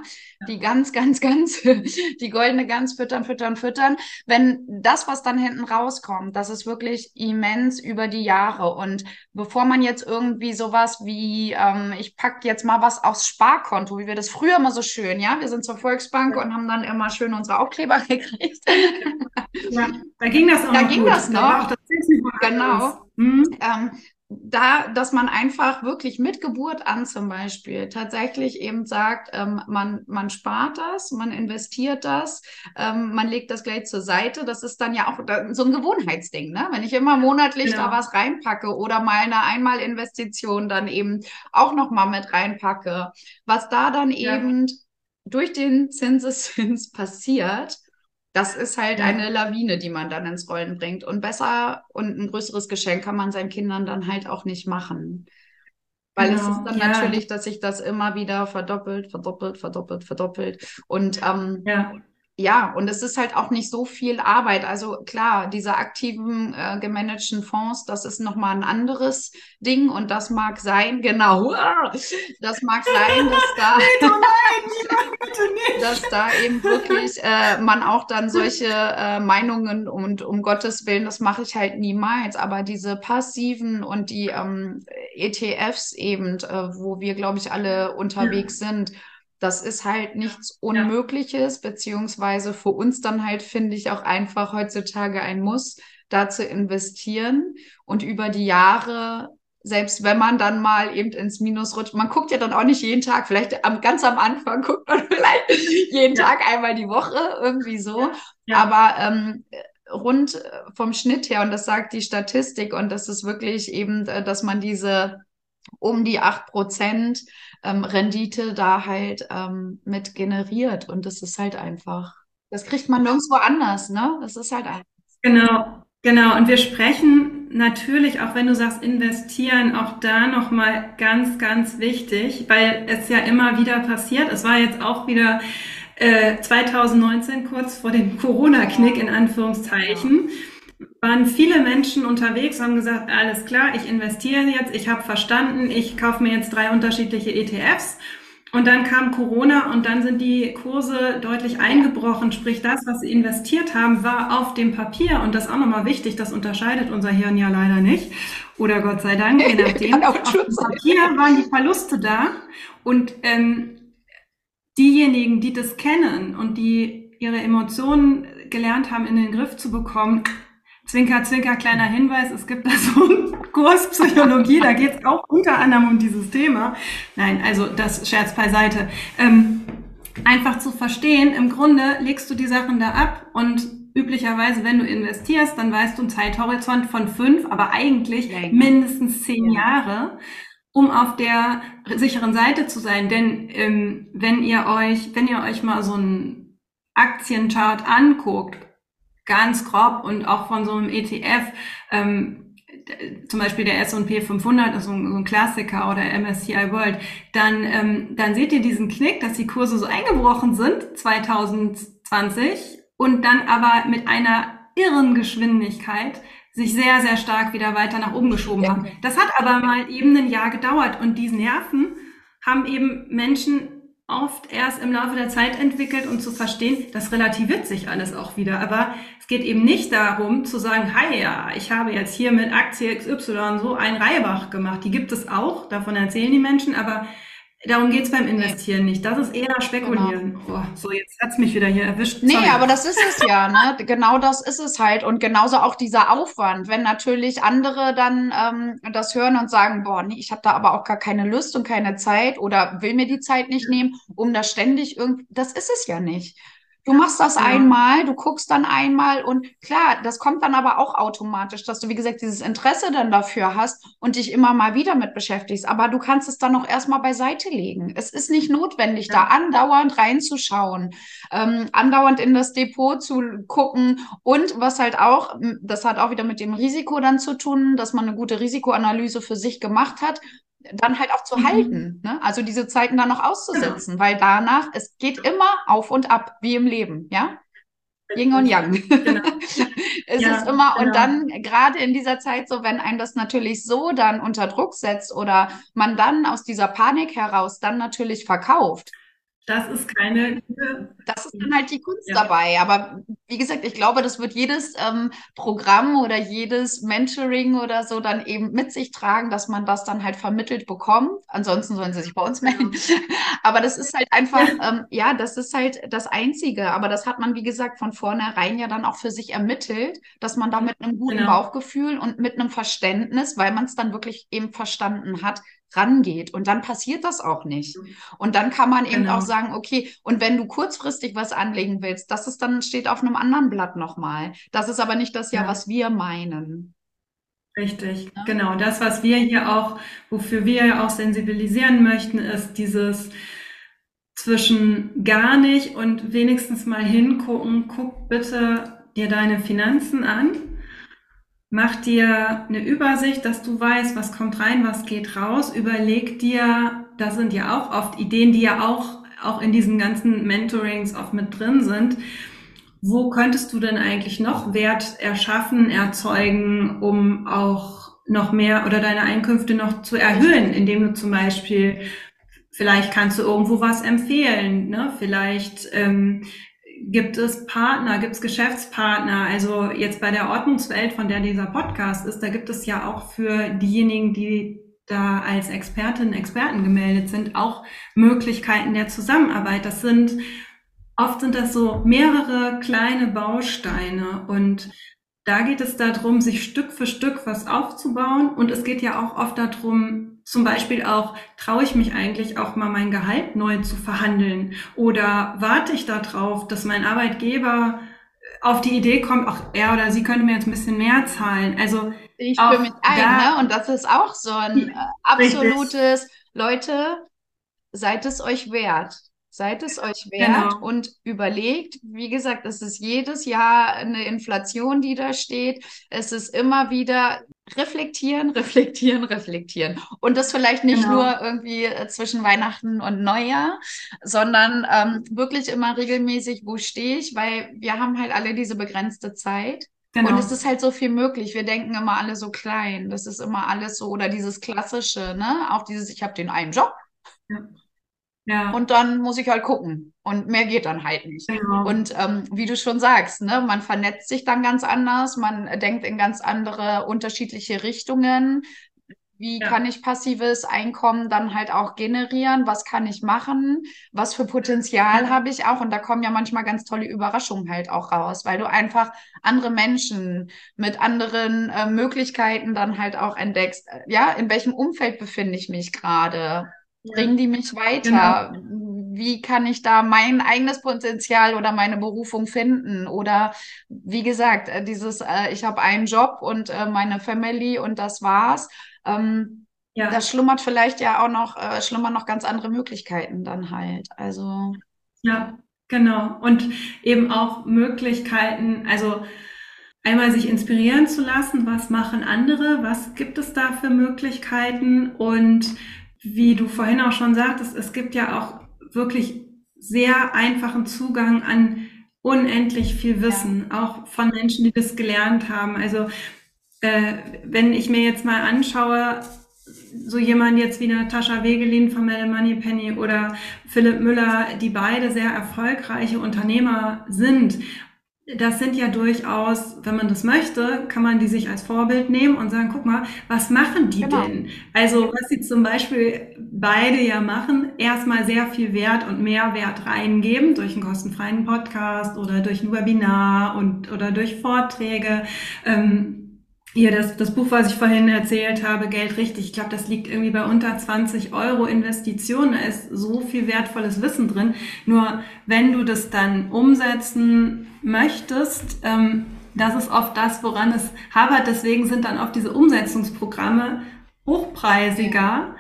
die ganz, ganz, ganz, die goldene Gans füttern, füttern, füttern. Wenn das, was dann hinten rauskommt, das ist wirklich immens über die Jahre. Und bevor man jetzt irgendwie sowas wie, ähm, ich pack jetzt mal was aufs Sparkonto, wie wir das früher immer so schön, ja, wir sind zur Volksbank und haben dann immer schön unsere Aufkleber gekriegt. Ja, da ging das auch Da ging gut. das noch. Da genau. Mhm. Ähm, da, dass man einfach wirklich mit Geburt an zum Beispiel tatsächlich eben sagt, ähm, man, man spart das, man investiert das, ähm, man legt das gleich zur Seite. Das ist dann ja auch so ein Gewohnheitsding, ne? Wenn ich immer monatlich genau. da was reinpacke oder mal eine Einmalinvestition dann eben auch nochmal mit reinpacke, was da dann ja. eben durch den Zinseszins passiert, das ist halt ja. eine Lawine, die man dann ins Rollen bringt. Und besser und ein größeres Geschenk kann man seinen Kindern dann halt auch nicht machen. Weil genau. es ist dann ja. natürlich, dass sich das immer wieder verdoppelt, verdoppelt, verdoppelt, verdoppelt. Und ähm, ja ja, und es ist halt auch nicht so viel Arbeit. Also klar, diese aktiven äh, gemanagten Fonds, das ist nochmal ein anderes Ding und das mag sein, genau, das mag sein, dass da, dass da eben wirklich äh, man auch dann solche äh, Meinungen und um Gottes Willen, das mache ich halt niemals, aber diese passiven und die ähm, ETFs eben, äh, wo wir, glaube ich, alle unterwegs sind, das ist halt nichts Unmögliches, ja. beziehungsweise für uns dann halt, finde ich, auch einfach heutzutage ein Muss, da zu investieren und über die Jahre selbst wenn man dann mal eben ins Minus rutscht, man guckt ja dann auch nicht jeden Tag, vielleicht am, ganz am Anfang guckt man vielleicht jeden ja. Tag einmal die Woche, irgendwie so. Ja. Aber ähm, rund vom Schnitt her, und das sagt die Statistik, und das ist wirklich eben, äh, dass man diese um die acht Prozent ähm, Rendite da halt ähm, mit generiert. Und das ist halt einfach, das kriegt man nirgendwo anders, ne? Das ist halt einfach. Genau, genau. Und wir sprechen natürlich, auch wenn du sagst investieren, auch da nochmal ganz, ganz wichtig, weil es ja immer wieder passiert. Es war jetzt auch wieder äh, 2019 kurz vor dem Corona-Knick in Anführungszeichen. Ja waren viele Menschen unterwegs, haben gesagt, alles klar, ich investiere jetzt, ich habe verstanden, ich kaufe mir jetzt drei unterschiedliche ETFs. Und dann kam Corona und dann sind die Kurse deutlich eingebrochen. Sprich, das, was sie investiert haben, war auf dem Papier. Und das ist auch nochmal wichtig, das unterscheidet unser Hirn ja leider nicht. Oder Gott sei Dank, je nachdem. auf dem Papier waren die Verluste da. Und ähm, diejenigen, die das kennen und die ihre Emotionen gelernt haben, in den Griff zu bekommen, Zwinker, zwinker, kleiner Hinweis, es gibt da so einen Kurs Psychologie, da geht es auch unter anderem um dieses Thema. Nein, also das Scherz beiseite. Ähm, einfach zu verstehen, im Grunde legst du die Sachen da ab und üblicherweise, wenn du investierst, dann weißt du einen Zeithorizont von fünf, aber eigentlich ja, mindestens zehn ja. Jahre, um auf der sicheren Seite zu sein. Denn ähm, wenn ihr euch, wenn ihr euch mal so einen Aktienchart anguckt, ganz grob und auch von so einem ETF, ähm, zum Beispiel der S&P 500 ist so ein, so ein, Klassiker oder MSCI World, dann, ähm, dann seht ihr diesen Knick, dass die Kurse so eingebrochen sind 2020 und dann aber mit einer irren Geschwindigkeit sich sehr, sehr stark wieder weiter nach oben geschoben ja. haben. Das hat aber mal eben ein Jahr gedauert und diese Nerven haben eben Menschen oft erst im Laufe der Zeit entwickelt, um zu verstehen, das relativiert sich alles auch wieder. Aber es geht eben nicht darum zu sagen, hi ja, ich habe jetzt hier mit Aktie XY so ein Reibach gemacht. Die gibt es auch, davon erzählen die Menschen, aber Darum geht's beim Investieren nicht. Das ist eher Spekulieren. Genau. Oh, so, jetzt hat's mich wieder hier erwischt. Sorry. Nee, aber das ist es ja, ne? Genau das ist es halt. Und genauso auch dieser Aufwand. Wenn natürlich andere dann ähm, das hören und sagen, boah, nee, ich habe da aber auch gar keine Lust und keine Zeit oder will mir die Zeit nicht nehmen, um da ständig irgendwie. Das ist es ja nicht. Du machst das ja. einmal, du guckst dann einmal und klar, das kommt dann aber auch automatisch, dass du, wie gesagt, dieses Interesse dann dafür hast und dich immer mal wieder mit beschäftigst. Aber du kannst es dann auch erstmal beiseite legen. Es ist nicht notwendig, ja. da andauernd reinzuschauen, ähm, andauernd in das Depot zu gucken und was halt auch, das hat auch wieder mit dem Risiko dann zu tun, dass man eine gute Risikoanalyse für sich gemacht hat dann halt auch zu mhm. halten. Ne? Also diese Zeiten dann noch auszusetzen, genau. weil danach, es geht immer auf und ab, wie im Leben, ja? Yin und Yang. Genau. Es ja, ist immer, genau. und dann gerade in dieser Zeit so, wenn einem das natürlich so dann unter Druck setzt oder man dann aus dieser Panik heraus dann natürlich verkauft, das ist keine. Das ist dann halt die Kunst ja. dabei. Aber wie gesagt, ich glaube, das wird jedes ähm, Programm oder jedes Mentoring oder so dann eben mit sich tragen, dass man das dann halt vermittelt bekommt. Ansonsten sollen sie sich bei uns melden. Aber das ist halt einfach, ähm, ja, das ist halt das Einzige. Aber das hat man, wie gesagt, von vornherein ja dann auch für sich ermittelt, dass man da mit einem guten genau. Bauchgefühl und mit einem Verständnis, weil man es dann wirklich eben verstanden hat, rangeht. Und dann passiert das auch nicht. Mhm. Und dann kann man eben genau. auch sagen, okay, und wenn du kurzfristig was anlegen willst, das ist dann steht auf einem anderen Blatt nochmal. Das ist aber nicht das ja, ja was wir meinen. Richtig, ja? genau. Das, was wir hier auch, wofür wir ja auch sensibilisieren möchten, ist dieses zwischen gar nicht und wenigstens mal hingucken, guck bitte dir deine Finanzen an Mach dir eine Übersicht, dass du weißt, was kommt rein, was geht raus. Überleg dir, da sind ja auch oft Ideen, die ja auch, auch in diesen ganzen Mentorings oft mit drin sind. Wo könntest du denn eigentlich noch Wert erschaffen, erzeugen, um auch noch mehr oder deine Einkünfte noch zu erhöhen, indem du zum Beispiel Vielleicht kannst du irgendwo was empfehlen, ne? Vielleicht ähm, gibt es Partner, gibt es Geschäftspartner. Also jetzt bei der Ordnungswelt, von der dieser Podcast ist, da gibt es ja auch für diejenigen, die da als Expertinnen, Experten gemeldet sind, auch Möglichkeiten der Zusammenarbeit. Das sind, oft sind das so mehrere kleine Bausteine und da geht es darum, sich Stück für Stück was aufzubauen. Und es geht ja auch oft darum, zum Beispiel auch, traue ich mich eigentlich auch mal mein Gehalt neu zu verhandeln? Oder warte ich darauf, dass mein Arbeitgeber auf die Idee kommt, ach, er oder sie könnte mir jetzt ein bisschen mehr zahlen. Also ich für mich ein, da, ne? Und das ist auch so ein äh, absolutes, richtig. Leute, seid es euch wert. Seid es euch wert genau. und überlegt, wie gesagt, es ist jedes Jahr eine Inflation, die da steht. Es ist immer wieder reflektieren, reflektieren, reflektieren. Und das vielleicht nicht genau. nur irgendwie äh, zwischen Weihnachten und Neujahr, sondern ähm, wirklich immer regelmäßig, wo stehe ich, weil wir haben halt alle diese begrenzte Zeit. Genau. Und es ist halt so viel möglich. Wir denken immer alle so klein. Das ist immer alles so, oder dieses klassische, ne? Auch dieses, ich habe den einen Job. Ja. Ja. Und dann muss ich halt gucken. Und mehr geht dann halt nicht. Genau. Und ähm, wie du schon sagst, ne, man vernetzt sich dann ganz anders, man denkt in ganz andere unterschiedliche Richtungen. Wie ja. kann ich passives Einkommen dann halt auch generieren? Was kann ich machen? Was für Potenzial habe ich auch? Und da kommen ja manchmal ganz tolle Überraschungen halt auch raus, weil du einfach andere Menschen mit anderen äh, Möglichkeiten dann halt auch entdeckst. Ja, in welchem Umfeld befinde ich mich gerade? Bringen die mich weiter? Genau. Wie kann ich da mein eigenes Potenzial oder meine Berufung finden? Oder wie gesagt, äh, dieses, äh, ich habe einen Job und äh, meine Family und das war's. Ähm, ja. Da schlummert vielleicht ja auch noch, äh, schlummern noch ganz andere Möglichkeiten dann halt. Also. Ja, genau. Und eben auch Möglichkeiten, also einmal sich inspirieren zu lassen, was machen andere, was gibt es da für Möglichkeiten und wie du vorhin auch schon sagtest, es gibt ja auch wirklich sehr einfachen Zugang an unendlich viel Wissen, ja. auch von Menschen, die das gelernt haben. Also äh, wenn ich mir jetzt mal anschaue, so jemand jetzt wie Natascha Wegelin von Mel Moneypenny oder Philipp Müller, die beide sehr erfolgreiche Unternehmer sind das sind ja durchaus, wenn man das möchte, kann man die sich als Vorbild nehmen und sagen, guck mal, was machen die genau. denn? Also was sie zum Beispiel beide ja machen, erstmal sehr viel Wert und Mehrwert reingeben durch einen kostenfreien Podcast oder durch ein Webinar und oder durch Vorträge. Ähm, hier das, das Buch, was ich vorhin erzählt habe, Geld richtig, ich glaube, das liegt irgendwie bei unter 20 Euro Investitionen. Da ist so viel wertvolles Wissen drin. Nur wenn du das dann umsetzen möchtest, ähm, das ist oft das, woran es habert. Deswegen sind dann oft diese Umsetzungsprogramme hochpreisiger,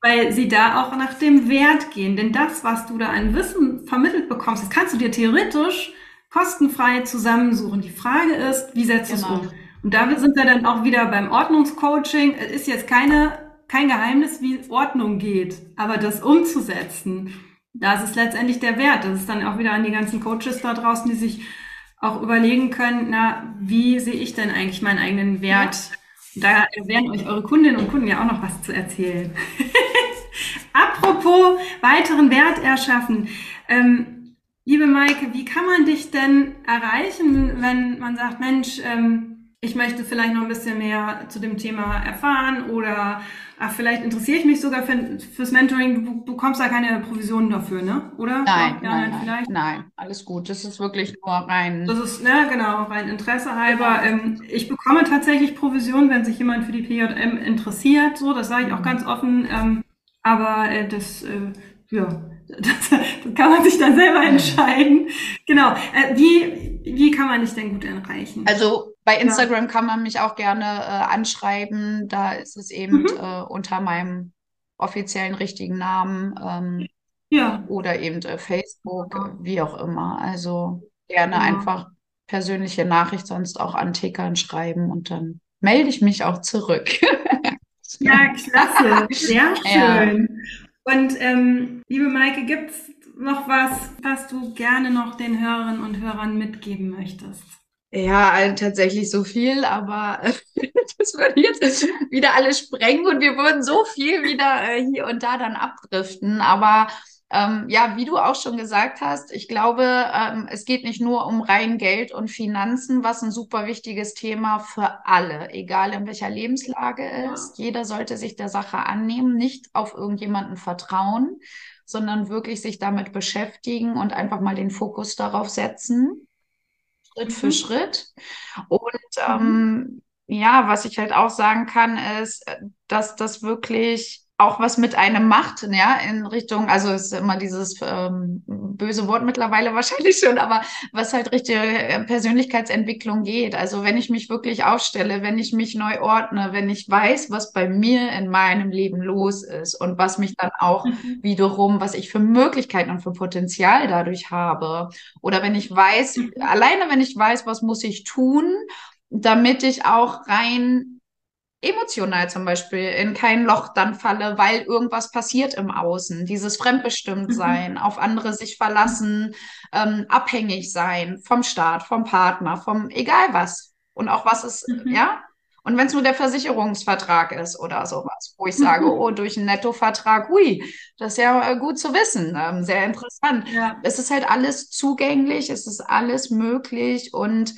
weil sie da auch nach dem Wert gehen. Denn das, was du da an Wissen vermittelt bekommst, das kannst du dir theoretisch kostenfrei zusammensuchen. Die Frage ist, wie setzt du genau. es um? Und da sind wir dann auch wieder beim Ordnungscoaching. Es ist jetzt keine, kein Geheimnis, wie Ordnung geht, aber das umzusetzen, das ist letztendlich der Wert. Das ist dann auch wieder an die ganzen Coaches da draußen, die sich auch überlegen können, na, wie sehe ich denn eigentlich meinen eigenen Wert? Ja. Da werden euch eure Kundinnen und Kunden ja auch noch was zu erzählen. Apropos weiteren Wert erschaffen. Ähm, liebe Maike, wie kann man dich denn erreichen, wenn man sagt, Mensch, ähm, ich möchte vielleicht noch ein bisschen mehr zu dem Thema erfahren oder ach, vielleicht interessiere ich mich sogar für, fürs Mentoring. Du bekommst da keine Provisionen dafür, ne? Oder? Nein, ja, nein, nein, vielleicht? nein, alles gut. Das ist wirklich nur rein. Das ist, ne, genau, rein Interesse halber. Genau. Ich bekomme tatsächlich Provisionen, wenn sich jemand für die PJM interessiert. So, das sage ich auch mhm. ganz offen. Ähm, aber äh, das, äh, ja, das, das, kann man sich dann selber entscheiden. Genau. Äh, wie, wie kann man dich denn gut erreichen? Also bei Instagram ja. kann man mich auch gerne äh, anschreiben. Da ist es eben mhm. äh, unter meinem offiziellen richtigen Namen. Ähm, ja. Oder eben äh, Facebook, ja. wie auch immer. Also gerne einfach persönliche Nachricht sonst auch an Tickern schreiben und dann melde ich mich auch zurück. ja, klasse. Sehr schön. Und ähm, liebe Maike, gibt es noch was, was du gerne noch den Hörerinnen und Hörern mitgeben möchtest? Ja, tatsächlich so viel, aber das würde jetzt wieder alles sprengen und wir würden so viel wieder äh, hier und da dann abdriften. Aber ähm, ja, wie du auch schon gesagt hast, ich glaube, ähm, es geht nicht nur um rein Geld und Finanzen, was ein super wichtiges Thema für alle, egal in welcher Lebenslage ist. Jeder sollte sich der Sache annehmen, nicht auf irgendjemanden vertrauen, sondern wirklich sich damit beschäftigen und einfach mal den Fokus darauf setzen. Schritt für mhm. Schritt. Und mhm. ähm, ja, was ich halt auch sagen kann, ist, dass das wirklich auch was mit einem macht, ja, in Richtung, also ist immer dieses ähm, böse Wort mittlerweile wahrscheinlich schon, aber was halt Richtung äh, Persönlichkeitsentwicklung geht. Also wenn ich mich wirklich aufstelle, wenn ich mich neu ordne, wenn ich weiß, was bei mir in meinem Leben los ist und was mich dann auch mhm. wiederum, was ich für Möglichkeiten und für Potenzial dadurch habe. Oder wenn ich weiß, mhm. alleine wenn ich weiß, was muss ich tun, damit ich auch rein emotional zum Beispiel in kein Loch dann falle, weil irgendwas passiert im Außen. Dieses Fremdbestimmtsein, mhm. auf andere sich verlassen, ähm, abhängig sein vom Staat, vom Partner, vom egal was. Und auch was ist, mhm. ja? Und wenn es nur der Versicherungsvertrag ist oder sowas, wo ich sage, oh, durch einen Nettovertrag, hui, das ist ja äh, gut zu wissen, ähm, sehr interessant. Ja. Es ist halt alles zugänglich, es ist alles möglich und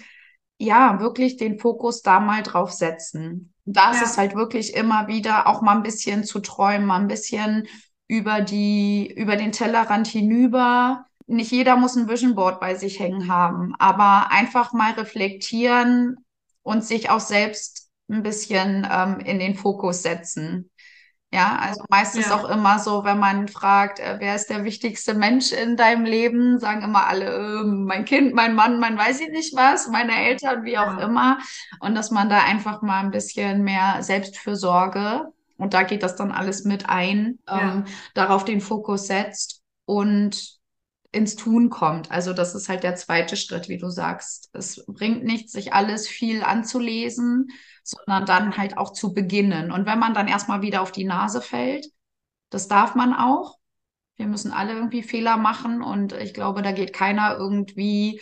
ja, wirklich den Fokus da mal drauf setzen. Da ist ja. es halt wirklich immer wieder auch mal ein bisschen zu träumen, mal ein bisschen über die, über den Tellerrand hinüber. Nicht jeder muss ein Vision Board bei sich hängen haben, aber einfach mal reflektieren und sich auch selbst ein bisschen ähm, in den Fokus setzen. Ja, also meistens ja. auch immer so, wenn man fragt, äh, wer ist der wichtigste Mensch in deinem Leben, sagen immer alle, äh, mein Kind, mein Mann, mein weiß ich nicht was, meine Eltern, wie auch ja. immer. Und dass man da einfach mal ein bisschen mehr Selbstfürsorge, und da geht das dann alles mit ein, ja. ähm, darauf den Fokus setzt und ins Tun kommt. Also das ist halt der zweite Schritt, wie du sagst. Es bringt nichts, sich alles viel anzulesen, sondern dann halt auch zu beginnen. Und wenn man dann erstmal wieder auf die Nase fällt, das darf man auch. Wir müssen alle irgendwie Fehler machen und ich glaube, da geht keiner irgendwie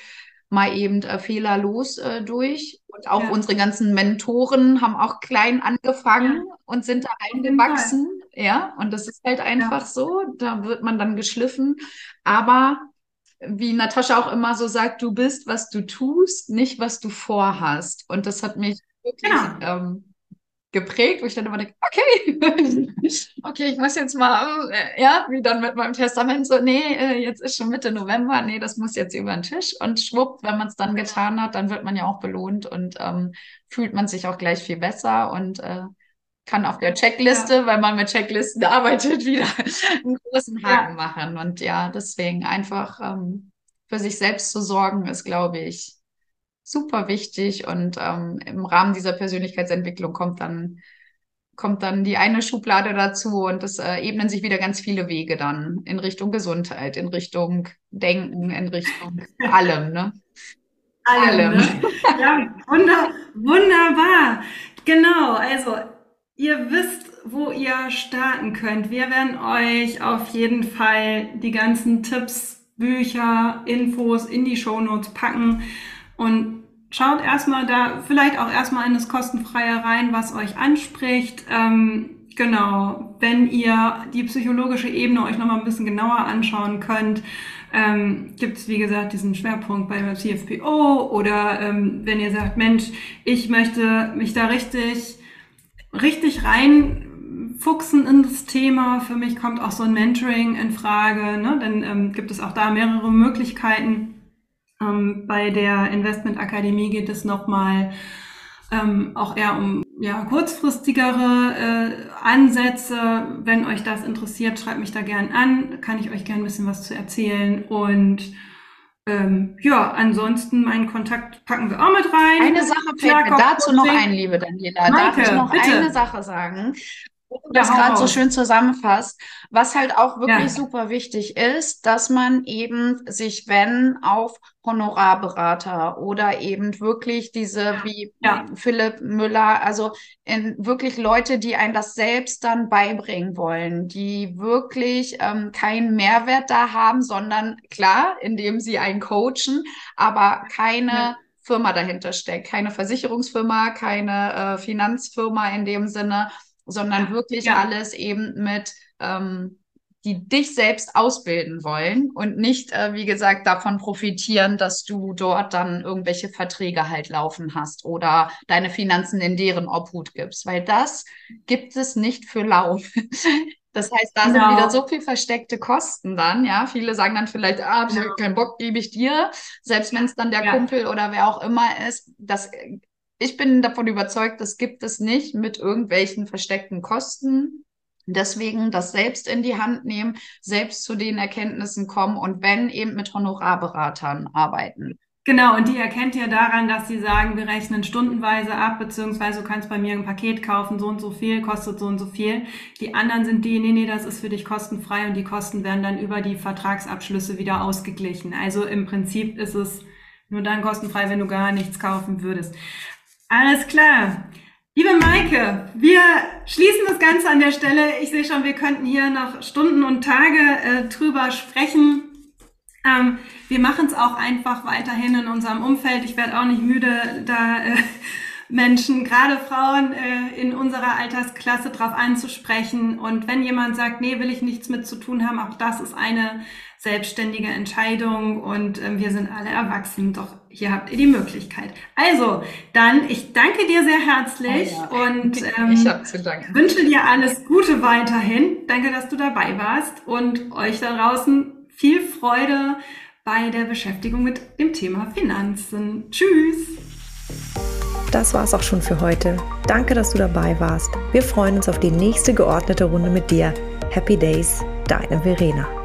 mal eben äh, fehlerlos äh, durch. Und auch ja. unsere ganzen Mentoren haben auch klein angefangen ja. und sind da eingewachsen. Ja, und das ist halt einfach ja. so. Da wird man dann geschliffen. Aber wie Natascha auch immer so sagt, du bist, was du tust, nicht was du vorhast. Und das hat mich wirklich genau. ähm, geprägt, wo ich dann immer denke, okay, okay, ich muss jetzt mal, äh, ja, wie dann mit meinem Testament so, nee, äh, jetzt ist schon Mitte November, nee, das muss jetzt über den Tisch und schwupp, wenn man es dann getan hat, dann wird man ja auch belohnt und ähm, fühlt man sich auch gleich viel besser und äh, kann auf der Checkliste, ja. weil man mit Checklisten arbeitet, wieder einen großen Haken ja. machen und ja, deswegen einfach ähm, für sich selbst zu sorgen, ist, glaube ich, super wichtig. Und ähm, im Rahmen dieser Persönlichkeitsentwicklung kommt dann, kommt dann die eine Schublade dazu und es äh, ebnen sich wieder ganz viele Wege dann in Richtung Gesundheit, in Richtung Denken, in Richtung allem, ne? Allem. allem. Ne? Ja, wunder, wunderbar. Genau, also ihr wisst, wo ihr starten könnt. Wir werden euch auf jeden Fall die ganzen Tipps, Bücher, Infos in die Shownotes packen und schaut erstmal da vielleicht auch erstmal in das Kostenfreie rein, was euch anspricht. Ähm, genau, wenn ihr die psychologische Ebene euch nochmal ein bisschen genauer anschauen könnt, ähm, gibt es, wie gesagt, diesen Schwerpunkt bei CFPO oder ähm, wenn ihr sagt, Mensch, ich möchte mich da richtig, richtig reinfuchsen in das Thema. Für mich kommt auch so ein Mentoring in Frage, ne? dann ähm, gibt es auch da mehrere Möglichkeiten. Ähm, bei der Investment Akademie geht es nochmal ähm, auch eher um ja, kurzfristigere äh, Ansätze. Wenn euch das interessiert, schreibt mich da gern an. Kann ich euch gern ein bisschen was zu erzählen. Und ähm, ja, ansonsten meinen Kontakt packen wir auch mit rein. Eine Sache fällt mir dazu noch ein, liebe Daniela. Maike, Darf ich noch bitte. eine Sache sagen? Das ja, gerade so schön zusammenfasst. Was halt auch wirklich ja. super wichtig ist, dass man eben sich, wenn auf Honorarberater oder eben wirklich diese wie ja. Philipp Müller, also in wirklich Leute, die einen das selbst dann beibringen wollen, die wirklich ähm, keinen Mehrwert da haben, sondern klar, indem sie einen coachen, aber keine Firma dahinter steckt, keine Versicherungsfirma, keine äh, Finanzfirma in dem Sinne, sondern wirklich ja. alles eben mit, ähm, die dich selbst ausbilden wollen und nicht, äh, wie gesagt, davon profitieren, dass du dort dann irgendwelche Verträge halt laufen hast oder deine Finanzen in deren Obhut gibst, weil das gibt es nicht für lau. Das heißt, da genau. sind wieder so viel versteckte Kosten dann, ja. Viele sagen dann vielleicht, ah, ich habe keinen Bock, gebe ich dir. Selbst wenn es dann der ja. Kumpel oder wer auch immer ist, das ich bin davon überzeugt, das gibt es nicht mit irgendwelchen versteckten Kosten. Deswegen das selbst in die Hand nehmen, selbst zu den Erkenntnissen kommen und wenn eben mit Honorarberatern arbeiten. Genau, und die erkennt ihr daran, dass sie sagen, wir rechnen stundenweise ab, beziehungsweise du kannst bei mir ein Paket kaufen, so und so viel, kostet so und so viel. Die anderen sind die, nee, nee, das ist für dich kostenfrei und die Kosten werden dann über die Vertragsabschlüsse wieder ausgeglichen. Also im Prinzip ist es nur dann kostenfrei, wenn du gar nichts kaufen würdest. Alles klar. Liebe Maike, wir schließen das Ganze an der Stelle. Ich sehe schon, wir könnten hier noch Stunden und Tage äh, drüber sprechen. Ähm, wir machen es auch einfach weiterhin in unserem Umfeld. Ich werde auch nicht müde, da äh, Menschen, gerade Frauen äh, in unserer Altersklasse drauf anzusprechen. Und wenn jemand sagt, nee, will ich nichts mit zu tun haben, auch das ist eine selbstständige Entscheidung und äh, wir sind alle erwachsen. Doch hier habt ihr die Möglichkeit. Also, dann, ich danke dir sehr herzlich oh ja. und ähm, wünsche dir alles Gute weiterhin. Danke, dass du dabei warst und euch da draußen viel Freude bei der Beschäftigung mit dem Thema Finanzen. Tschüss! Das war es auch schon für heute. Danke, dass du dabei warst. Wir freuen uns auf die nächste geordnete Runde mit dir. Happy Days, deine Verena.